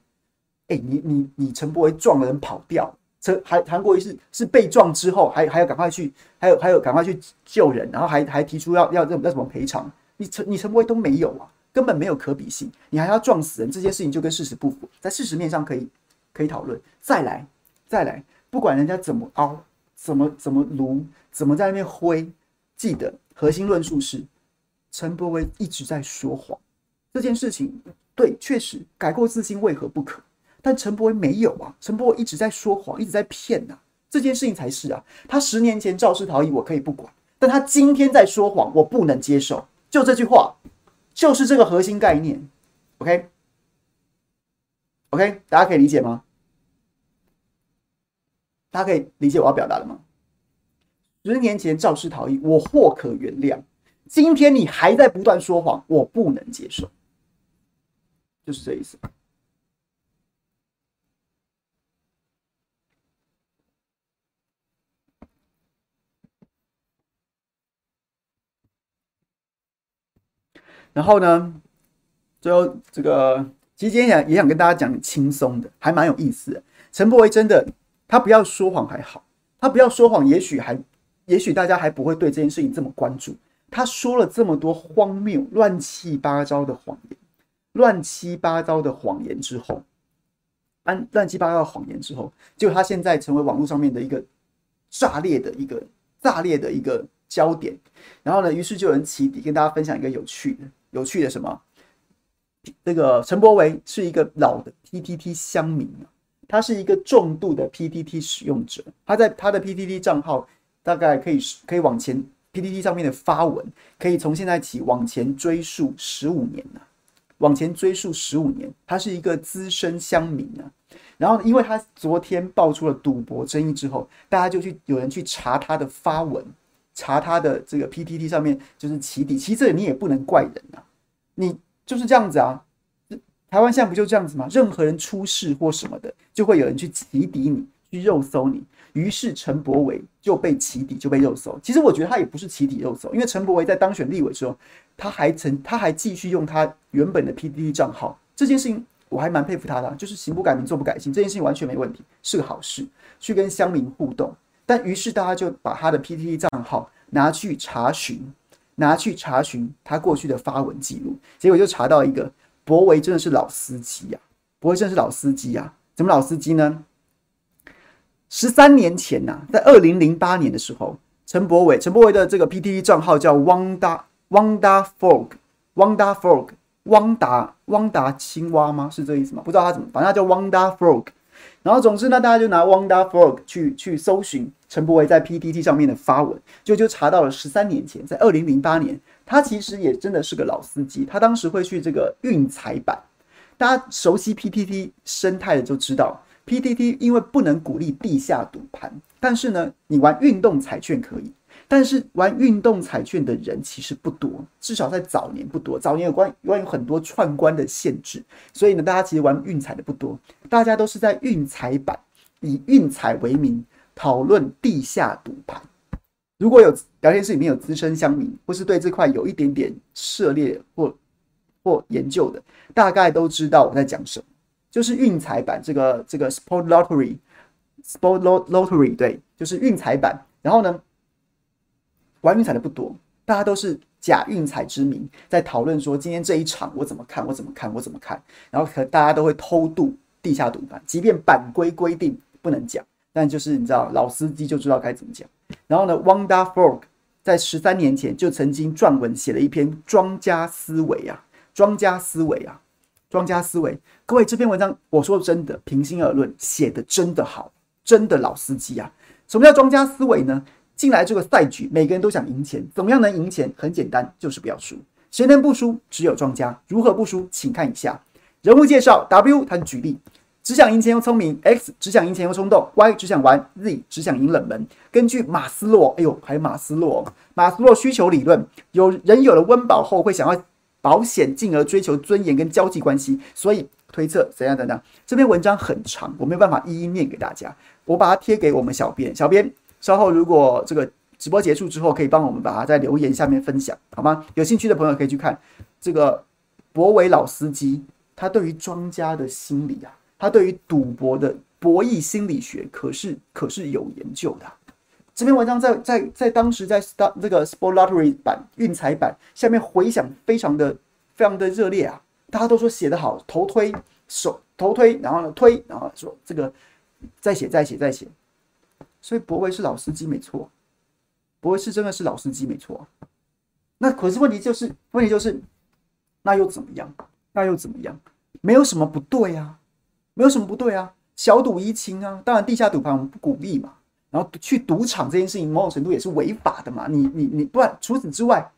哎、你你你陈柏惟撞人跑掉。陈还韩国瑜是是被撞之后，还还要赶快去，还有还有赶快去救人，然后还还提出要要要什么赔偿？你陈你陈伯威都没有啊，根本没有可比性，你还要撞死人，这件事情就跟事实不符，在事实面上可以可以讨论。再来再来，不管人家怎么凹，怎么怎么卢，怎么在那边挥，记得核心论述是陈伯威一直在说谎，这件事情对，确实改过自新为何不可？但陈柏惟没有啊，陈柏威一直在说谎，一直在骗呐、啊，这件事情才是啊。他十年前肇事逃逸，我可以不管，但他今天在说谎，我不能接受。就这句话，就是这个核心概念。OK，OK，、大家可以理解吗？大家可以理解我要表达的吗？十年前肇事逃逸，我或可原谅；今天你还在不断说谎，我不能接受。就是这意思。然后呢，最后这个，其实今天想也想跟大家讲轻松的，还蛮有意思的。陈柏维真的，他不要说谎还好，他不要说谎，也许还，也许大家还不会对这件事情这么关注。他说了这么多荒谬、乱七八糟的谎言，乱七八糟的谎言之后，安乱七八糟的谎言之后，就他现在成为网络上面的一个炸裂的一个炸裂的一个焦点。然后呢，于是就有人起底，跟大家分享一个有趣的。有趣的什么？这个陈柏维是一个老的 PTT 乡民啊，他是一个重度的 PTT 使用者。他在他的 PTT 账号大概可以可以往前 PTT 上面的发文，可以从现在起往前追溯十五年了，往前追溯十五年。他是一个资深乡民啊。然后，因为他昨天爆出了赌博争议之后，大家就去有人去查他的发文。查他的这个 PTT 上面就是起底，其实这你也不能怪人啊，你就是这样子啊。台湾现在不就这样子吗？任何人出事或什么的，就会有人去起底你，去肉搜你。于是陈柏惟就被起底，就被肉搜。其实我觉得他也不是起底肉搜，因为陈柏惟在当选立委的时候，他还曾他还继续用他原本的 PTT 账号。这件事情我还蛮佩服他的，就是行不改名，坐不改姓，这件事情完全没问题，是个好事，去跟乡民互动。但于是大家就把他的 PTT 账号拿去查询，拿去查询他过去的发文记录，结果就查到一个柏惟真的是老司机呀，柏惟真的是老司机呀，怎么老司机呢？十三年前呐，在二零零八年的时候，陈柏惟陈柏惟的这个 PTT 账号叫汪达汪达 Frog 汪达 Frog 汪达汪达青蛙吗？是这个意思吗？不知道他怎么，反正他叫汪达 Frog。然后，总之呢，大家就拿 Wanda Frog 去去搜寻陈柏惟在 PTT 上面的发文，就就查到了十三年前，在二零零八年，他其实也真的是个老司机。他当时会去这个运彩版，大家熟悉 PTT 生态的就知道，PTT 因为不能鼓励地下赌盘，但是呢，你玩运动彩券可以。但是玩运动彩券的人其实不多，至少在早年不多。早年有关关于很多串关的限制，所以呢，大家其实玩运彩的不多。大家都是在运彩版以运彩为名讨论地下赌盘。如果有聊天室里面有资深乡民，或是对这块有一点点涉猎或或研究的，大概都知道我在讲什么。就是运彩版这个这个 Sport Lottery，Sport Lottery 对，就是运彩版。然后呢，玩运彩的不多，大家都是假运彩之名在讨论说，今天这一场我怎么看，我怎么看，我怎么看。然后可大家都会偷渡地下赌盘，即便版规规定不能讲，但就是你知道老司机就知道该怎么讲。然后呢，Wanda Frog 在十三年前就曾经撰文写了一篇庄家思维啊，庄家思维啊，庄家思维。各位这篇文章，我说真的，平心而论，写的真的好，真的老司机啊。什么叫庄家思维呢？进来这个赛局，每个人都想赢钱，怎么样能赢钱？很简单，就是不要输。谁能不输？只有庄家。如何不输？请看以下人物介绍。W 他举例，只想赢钱又聪明；X 只想赢钱又冲动；Y 只想玩；Z 只想赢冷门。根据马斯洛，哎呦，还有马斯洛，马斯洛需求理论，有人有了温饱后会想要保险，进而追求尊严跟交际关系，所以推测怎样怎样。这篇文章很长，我没有办法一一念给大家，我把它贴给我们小编，小编。稍后如果这个直播结束之后，可以帮我们把它在留言下面分享，好吗？有兴趣的朋友可以去看这个博伟老司机，他对于庄家的心理啊，他对于赌博的博弈心理学可是可是有研究的。这篇文章在在在当时在当这个 Sport Lottery 版运彩版下面回响非常的非常的热烈啊，大家都说写得好，头推手头推，然后呢推，然后说这个再写再写再写。所以博维是老司机没错，博维是真的是老司机没错。那可是问题就是，问题就是，那又怎么样？那又怎么样？没有什么不对啊，没有什么不对啊。小赌怡情啊，当然地下赌盘我们不鼓励嘛。然后去赌场这件事情，某种程度也是违法的嘛。你你你，不然除此之外，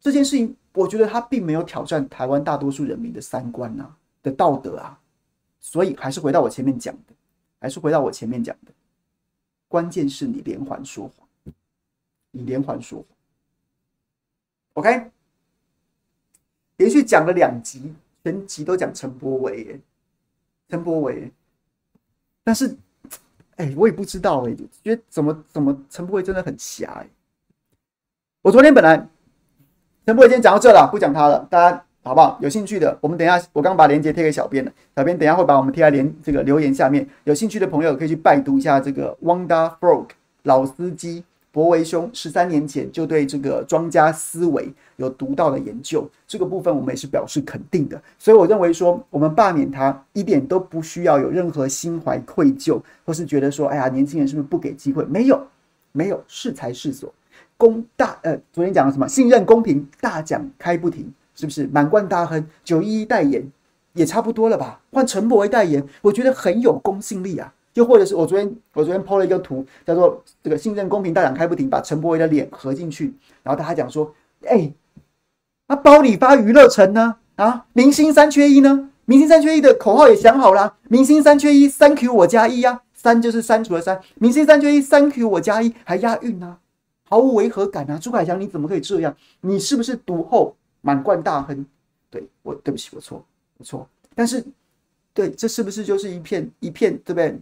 这件事情我觉得他并没有挑战台湾大多数人民的三观啊的道德啊。所以还是回到我前面讲的，还是回到我前面讲的。关键是你连环说谎，你连环说谎。OK，连续讲了两集，全集都讲陈柏惟耶，陈柏伟。但是，哎、我也不知道哎、觉得怎么怎么陈柏伟真的很瞎哎。我昨天本来陈柏惟今天讲到这了，不讲他了，大家好不好？有兴趣的，我们等一下，我刚把链接贴给小编了，小编等一下会把我们贴在连这个留言下面。有兴趣的朋友可以去拜读一下这个 Wanda Frog 老司机博维兄十三年前就对这个庄家思维有独到的研究，这个部分我们也是表示肯定的。所以我认为说，我们罢免他一点都不需要有任何心怀愧疚，或是觉得说，哎呀，年轻人是不是不给机会？没有，没有，适才适所，公大呃，昨天讲了什么？信任公平，大奖开不停。是不是满贯大亨九一一代言也差不多了吧？换陈柏惟代言，我觉得很有公信力啊。又或者是我昨天我昨天 po 了一个图，叫做这个信任公平大奖开不停，把陈柏惟的脸合进去，然后大家讲说，哎、欸，那包你发娱乐城呢？啊，明星三缺一呢？明星三缺一的口号也想好了，明星三缺一，Thank you 我加一呀，三就是删除了三，明星三缺一，Thank you 我加一，还押韵呢，毫无违和感啊！朱凯翔你怎么可以这样？你是不是读后？满贯大亨，对我对不起，我错，我错。但是，对，这是不是就是一片一片，对不对？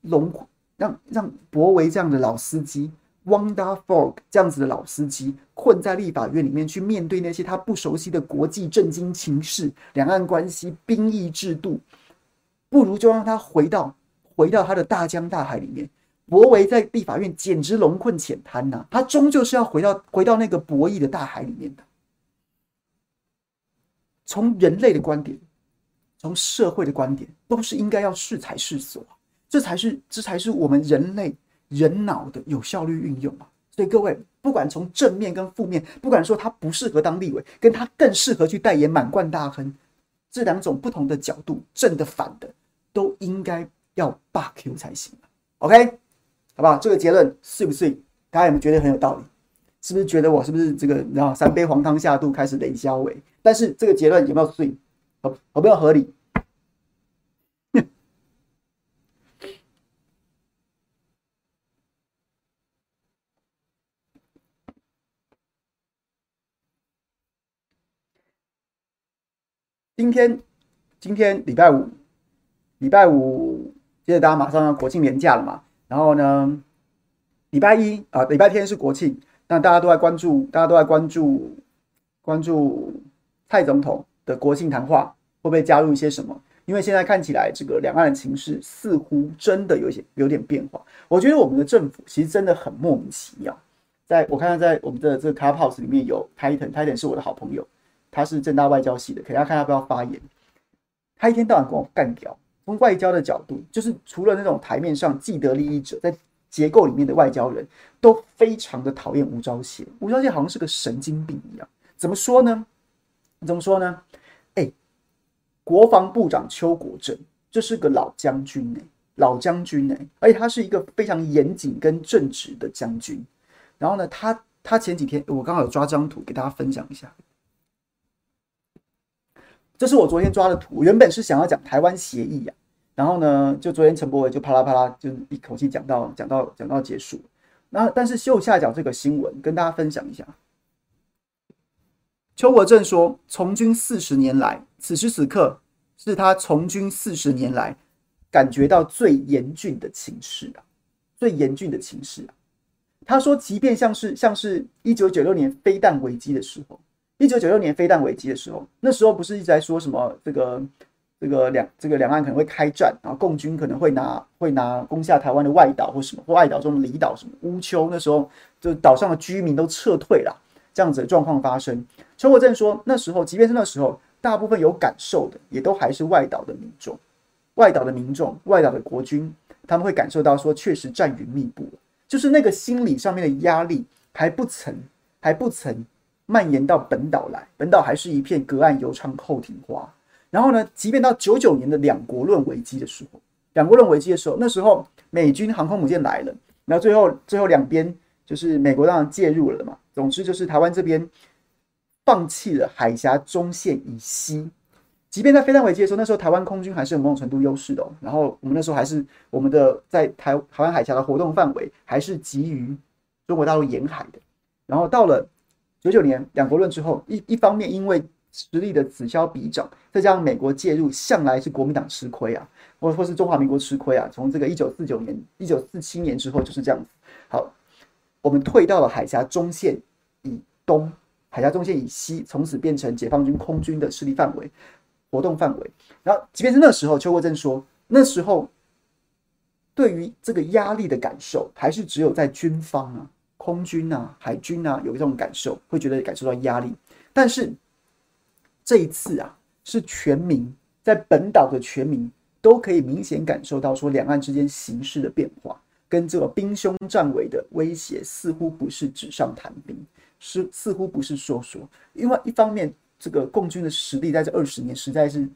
龙让让博维这样的老司机，Wanda Fog 这样子的老司机，困在立法院里面去面对那些他不熟悉的国际政经情势、两岸关系、兵役制度，不如就让他回到回到他的大江大海里面。博维在立法院简直龙困浅滩呐，他终究是要回到回到那个博弈的大海里面的。从人类的观点，从社会的观点，都是应该要适才适所，这才是这才是我们人类人脑的有效率运用啊！所以各位，不管从正面跟负面，不管说他不适合当立委，跟他更适合去代言满贯大亨，这两种不同的角度，正的反的，都应该要罢 Q 才行。OK，好不好？这个结论是不是大家有没有觉得很有道理？是不是觉得我是不是这个然后三杯黄汤下肚开始冷消尾？但是这个结论有没有对？合合不合理？今天今天礼拜五，礼拜五接着大家马上要国庆连假了嘛。然后呢，礼拜一啊，礼拜天是国庆，那大家都在关注，大家都在关注关注。蔡总统的国庆谈话会不会加入一些什么？因为现在看起来，这个两岸的情势似乎真的有些有点变化。我觉得我们的政府其实真的很莫名其妙。在我看到在我们的这个 Clubhouse 里面有 Titan，Titan 是我的好朋友，他是政大外交系的，可以大家看他不要发言。他一天到晚跟我干掉。从外交的角度，就是除了那种台面上既得利益者，在结构里面的外交人都非常的讨厌吴钊燮。吴钊燮好像是个神经病一样。怎么说呢？怎么说呢？哎，国防部长邱国正这是个老将军哎，老将军哎，而且他是一个非常严谨跟正直的将军。然后呢，他他前几天我刚好有抓张图给大家分享一下，这是我昨天抓的图。原本是想要讲台湾协议呀，然后呢，就昨天陈柏惟就啪啦啪啦就一口气讲到讲到讲到结束。那但是右下角这个新闻跟大家分享一下。邱国正说，从军四十年来，此时此刻是他从军四十年来感觉到最严峻的情势啊，最严峻的情势啊。他说，即便像是像是一九九六年飞弹危机的时候，一九九六年飞弹危机的时候，那时候不是一直在说什么这个这个两这个两岸可能会开战，然后共军可能会拿会拿攻下台湾的外岛或什么或外岛中的离岛什么乌丘，那时候就岛上的居民都撤退了。这样子的状况发生，陈国正说，那时候即便是那时候，大部分有感受的，也都还是外岛的民众，外岛的民众，外岛的国军，他们会感受到说，确实战云密布，就是那个心理上面的压力还不曾，还不曾蔓延到本岛来，本岛还是一片隔岸犹唱后庭花。然后呢，即便到九九年的两国论危机的时候，两国论危机的时候，那时候美军航空母舰来了，然后最后最后两边就是美国当然介入了嘛。总之就是台湾这边放弃了海峡中线以西，即便在飞弹危机的时候，那时候台湾空军还是有某种程度优势的哦。然后我们那时候还是我们的在台台湾海峡的活动范围还是基于中国大陆沿海的。然后到了九九年两国论之后，一一方面因为实力的此消彼长，再加上美国介入，向来是国民党吃亏啊，或或是中华民国吃亏啊。从这个一九四九年、一九四七年之后就是这样子。好，我们退到了海峡中线。以东海峡中线以西，从此变成解放军空军的势力范围、活动范围。然后，即便是那时候，邱国正说，那时候对于这个压力的感受，还是只有在军方啊、空军啊、海军啊有这种感受，会觉得感受到压力。但是这一次啊，是全民在本岛的全民都可以明显感受到，说两岸之间形势的变化，跟这个兵凶战危的威胁，似乎不是纸上谈兵。是似乎不是说说，因为一方面这个共军的实力在这二十年实在是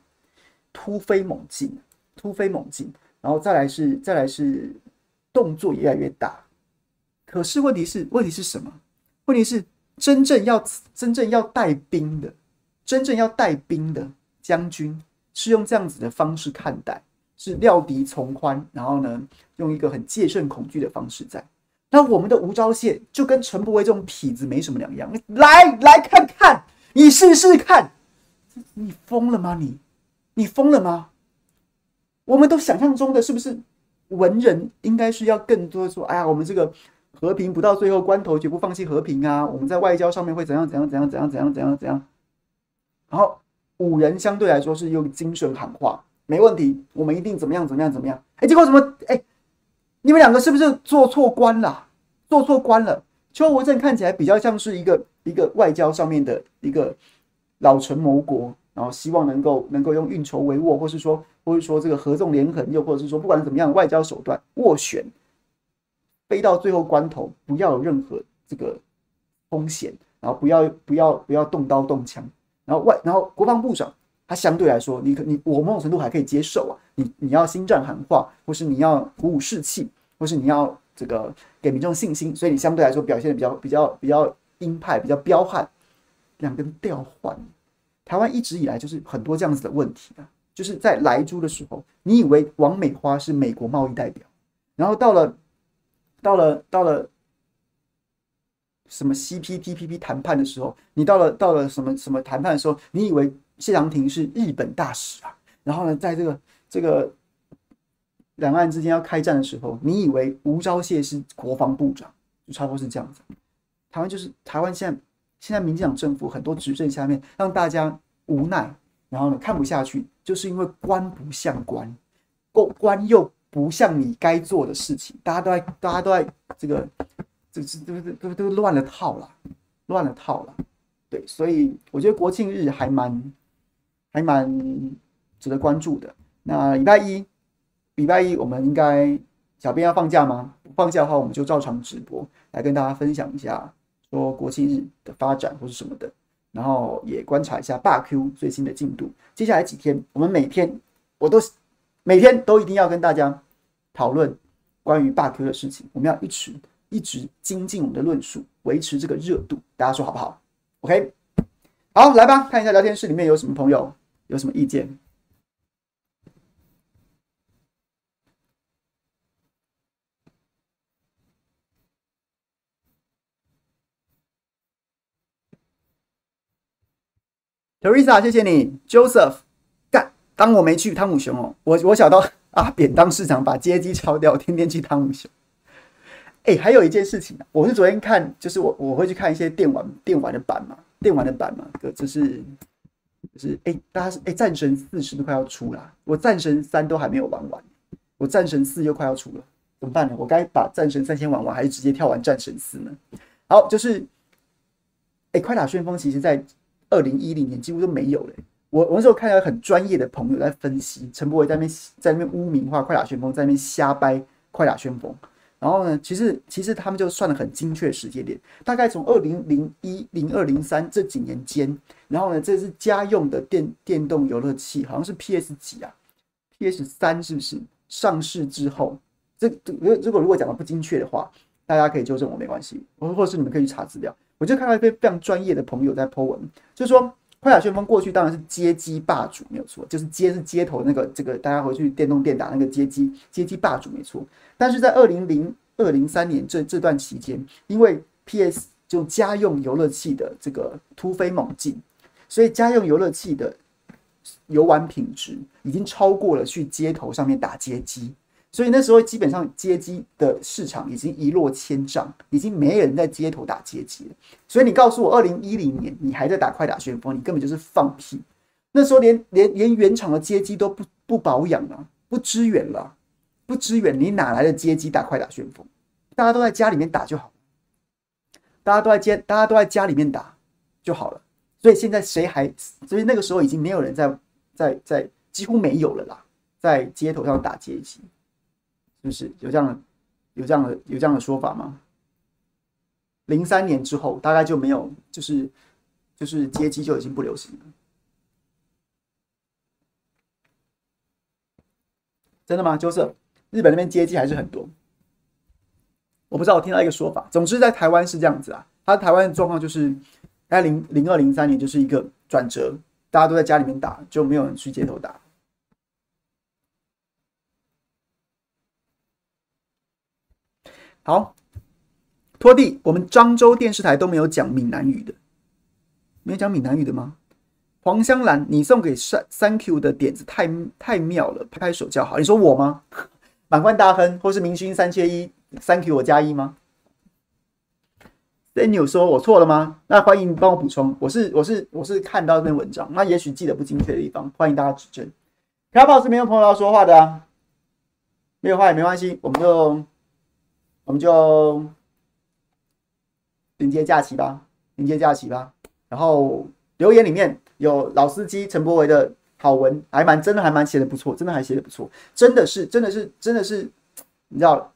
突飞猛进，突飞猛进，然后再来是再来是动作也越来越大。可是问题是问题是什么？问题是真正要真正要带兵的，真正要带兵的将军是用这样子的方式看待，是料敌从宽，然后呢用一个很戒慎恐惧的方式在。那我们的吴钊燮就跟陈伯威这种痞子没什么两样。来来看看，你试试看，你疯了吗？你你疯了吗？我们都想象中的是不是文人应该是要更多说，哎呀，我们这个和平不到最后关头绝不放弃和平啊！我们在外交上面会怎样怎样怎样怎样怎样怎样怎样。然后五人相对来说是用精神喊话，没问题，我们一定怎么样怎么样怎么样。哎，结果怎么哎？你们两个是不是做错官了？做错官了。邱国正看起来比较像是一个一个外交上面的一个老臣谋国，然后希望能够能够用运筹帷幄，或是说或是说这个合纵连横，又或者是说不管怎么样外交手段斡旋，飞到最后关头不要有任何这个风险，然后不要不要不要动刀动枪，然后外然后国防部长。他相对来说，你可你我某种程度还可以接受啊。你你要新战喊话，或是你要鼓舞士气，或是你要这个给民众信心，所以你相对来说表现的比较比较比较鹰派，比较彪悍。两个调换，台湾一直以来就是很多这样子的问题啊。就是在莱猪的时候，你以为王美花是美国贸易代表，然后到了到了到了什么 CPTPP 谈判的时候，你到了到了什么什么谈判的时候，你以为。谢长廷是日本大使啊，然后呢，在这个这个两岸之间要开战的时候，你以为吴钊燮是国防部长，就差不多是这样子。台湾就是台湾，现在现在民进党政府很多执政下面，让大家无奈，然后呢看不下去，就是因为官不像官，官又不像你该做的事情，大家都在大家都在这个这这这这都都乱了套了，乱了套了。对，所以我觉得国庆日还蛮。还蛮值得关注的。那礼拜一，礼拜一我们应该小编要放假吗？不放假的话，我们就照常直播来跟大家分享一下说国庆日的发展或是什么的，然后也观察一下霸 Q 最新的进度。接下来几天，我们每天我都每天都一定要跟大家讨论关于霸 Q 的事情，我们要一起一直精进我们的论述，维持这个热度。大家说好不好？OK，好，来吧，看一下聊天室里面有什么朋友，有什么意见。Teresa，谢谢你，Joseph，干，当我没去汤姆熊哦，我我小到啊，扁当市场把街机敲掉，天天去汤姆熊。哎、还有一件事情，我是昨天看，就是我我会去看一些电玩电玩的版嘛，电玩的版嘛，就是就是哎、大家是哎，战神四是不是快要出了？我战神三都还没有玩完，我战神四又快要出了，怎么办呢？我该把战神三先玩完，还是直接跳完战神四呢？好，就是哎、快打旋风，其实在。二零一零年几乎都没有了。我我那时候看到很专业的朋友在分析，陈柏伟在那边在那边污名化快打旋风，在那边瞎掰快打旋风。然后呢，其实其实他们就算了很精确的时间点，大概从二零零一、零二、零三这几年间。然后呢，这是家用的电电动游乐器，好像是 PS 几啊？PS 三是不是上市之后？这如如果如果讲的不精确的话，大家可以纠正我，没关系。或或是你们可以去查资料。我就看到一位非常专业的朋友在 po 文，就是说快打旋风过去当然是街机霸主没有错，就是街是街头那个这个大家回去电动店打那个街机街机霸主没错。但是在二零零二零三年这这段期间，因为 PS 就家用游乐器的这个突飞猛进，所以家用游乐器的游玩品质已经超过了去街头上面打街机。所以那时候基本上街机的市场已经一落千丈，已经没人在街头打街机了。所以你告诉我，二零一零年你还在打快打旋风，你根本就是放屁。那时候连连连原厂的街机都不不保养了，不支援了，不支援，你哪来的街机打快打旋风？大家都在家里面打就好，大家都在街，大家都在家里面打就好了。所以现在谁还？所以那个时候已经没有人在在在，几乎没有了啦，在街头上打街机。就是有这样的、有这样的、有这样的说法吗？零三年之后，大概就没有，就是就是街机就已经不流行了。真的吗？就是日本那边街机还是很多。我不知道，我听到一个说法。总之，在台湾是这样子啊。他台湾的状况就是，在零零二零三年就是一个转折，大家都在家里面打，就没有人去街头打。好，拖地。我们漳州电视台都没有讲闽南语的，没有讲闽南语的吗？黄香兰，你送给三三 Q 的点子太太妙了，拍拍手叫好。你说我吗？满贯大亨，或是明星三缺一三 Q 我加一吗？Daniel 说我错了吗？那欢迎帮我补充。我是我是我是看到这篇文章，那也许记得不精确的地方，欢迎大家指正。开炮是没有朋友要说话的啊，没有话也没关系，我们就。我们就迎接假期吧，迎接假期吧。然后留言里面有老司机陈柏维的好文，还蛮真的，还蛮写的不错，真的还写的不错，真的是，真的是，真的是，你知道，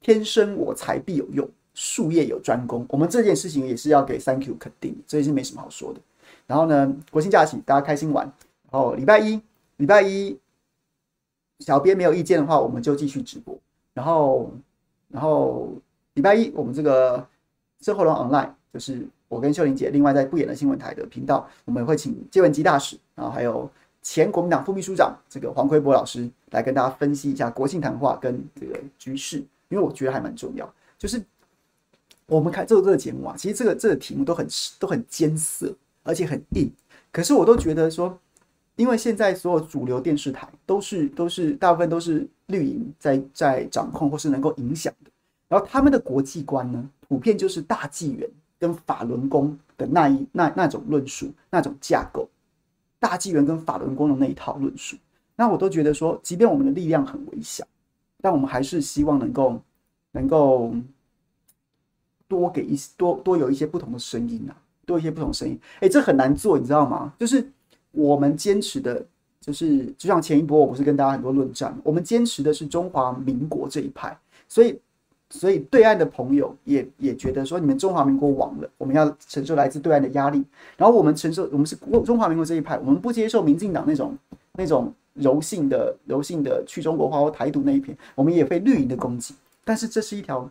天生我材必有用，术业有专攻。我们这件事情也是要给 Thank you 肯定，这也是没什么好说的。然后呢，国庆假期大家开心玩。然后礼拜一，礼拜一，小编没有意见的话，我们就继续直播。然后。然后礼拜一我们这个生活龙 online 就是我跟秀玲姐，另外在不演的新闻台的频道，我们会请接文机大使，然后还有前国民党副秘书长这个黄奎博老师来跟大家分析一下国庆谈话跟这个局势，因为我觉得还蛮重要。就是我们看这个这个节目啊，其实这个这个题目都很都很艰涩，而且很硬，可是我都觉得说，因为现在所有主流电视台都是都是大部分都是。绿营在在掌控或是能够影响的，然后他们的国际观呢，普遍就是大纪元跟法轮功的那一那那种论述，那种架构，大纪元跟法轮功的那一套论述，那我都觉得说，即便我们的力量很微小，但我们还是希望能够能够多给一多多有一些不同的声音啊，多一些不同声音，哎，这很难做，你知道吗？就是我们坚持的。就是就像前一波，我不是跟大家很多论战，我们坚持的是中华民国这一派，所以所以对岸的朋友也也觉得说，你们中华民国亡了，我们要承受来自对岸的压力，然后我们承受，我们是中华民国这一派，我们不接受民进党那种那种柔性的、柔性的去中国化或台独那一片，我们也被绿营的攻击。但是这是一条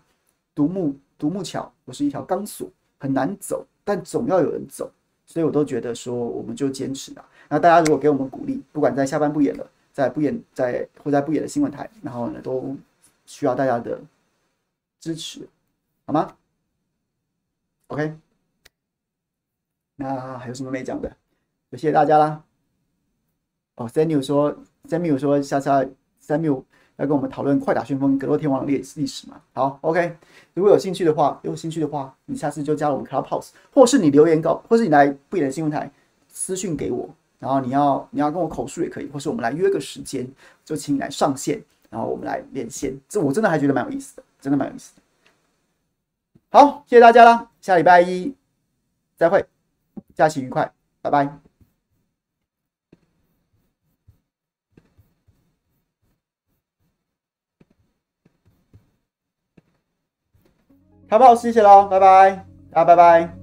独木独木桥，不是一条钢索，很难走，但总要有人走。所以我都觉得说，我们就坚持了。那大家如果给我们鼓励，不管在下半不演了，在不演在或在不演的新闻台，然后呢，都需要大家的支持，好吗？OK。那还有什么没讲的？就谢谢大家啦。哦，Samuel 说，Samuel 说，下次 Samuel 来跟我们讨论快打旋风格斗天王的历历史嘛？好，OK。如果有兴趣的话，有兴趣的话，你下次就加入我们 Clubhouse，或是你留言告，或是你来不演新闻台私讯给我，然后你要你要跟我口述也可以，或是我们来约个时间，就请你来上线，然后我们来连线。这我真的还觉得蛮有意思的，真的蛮有意思的。好，谢谢大家啦，下礼拜一再会。假期愉快，拜拜。好不好？谢谢喽，拜拜，大家拜拜。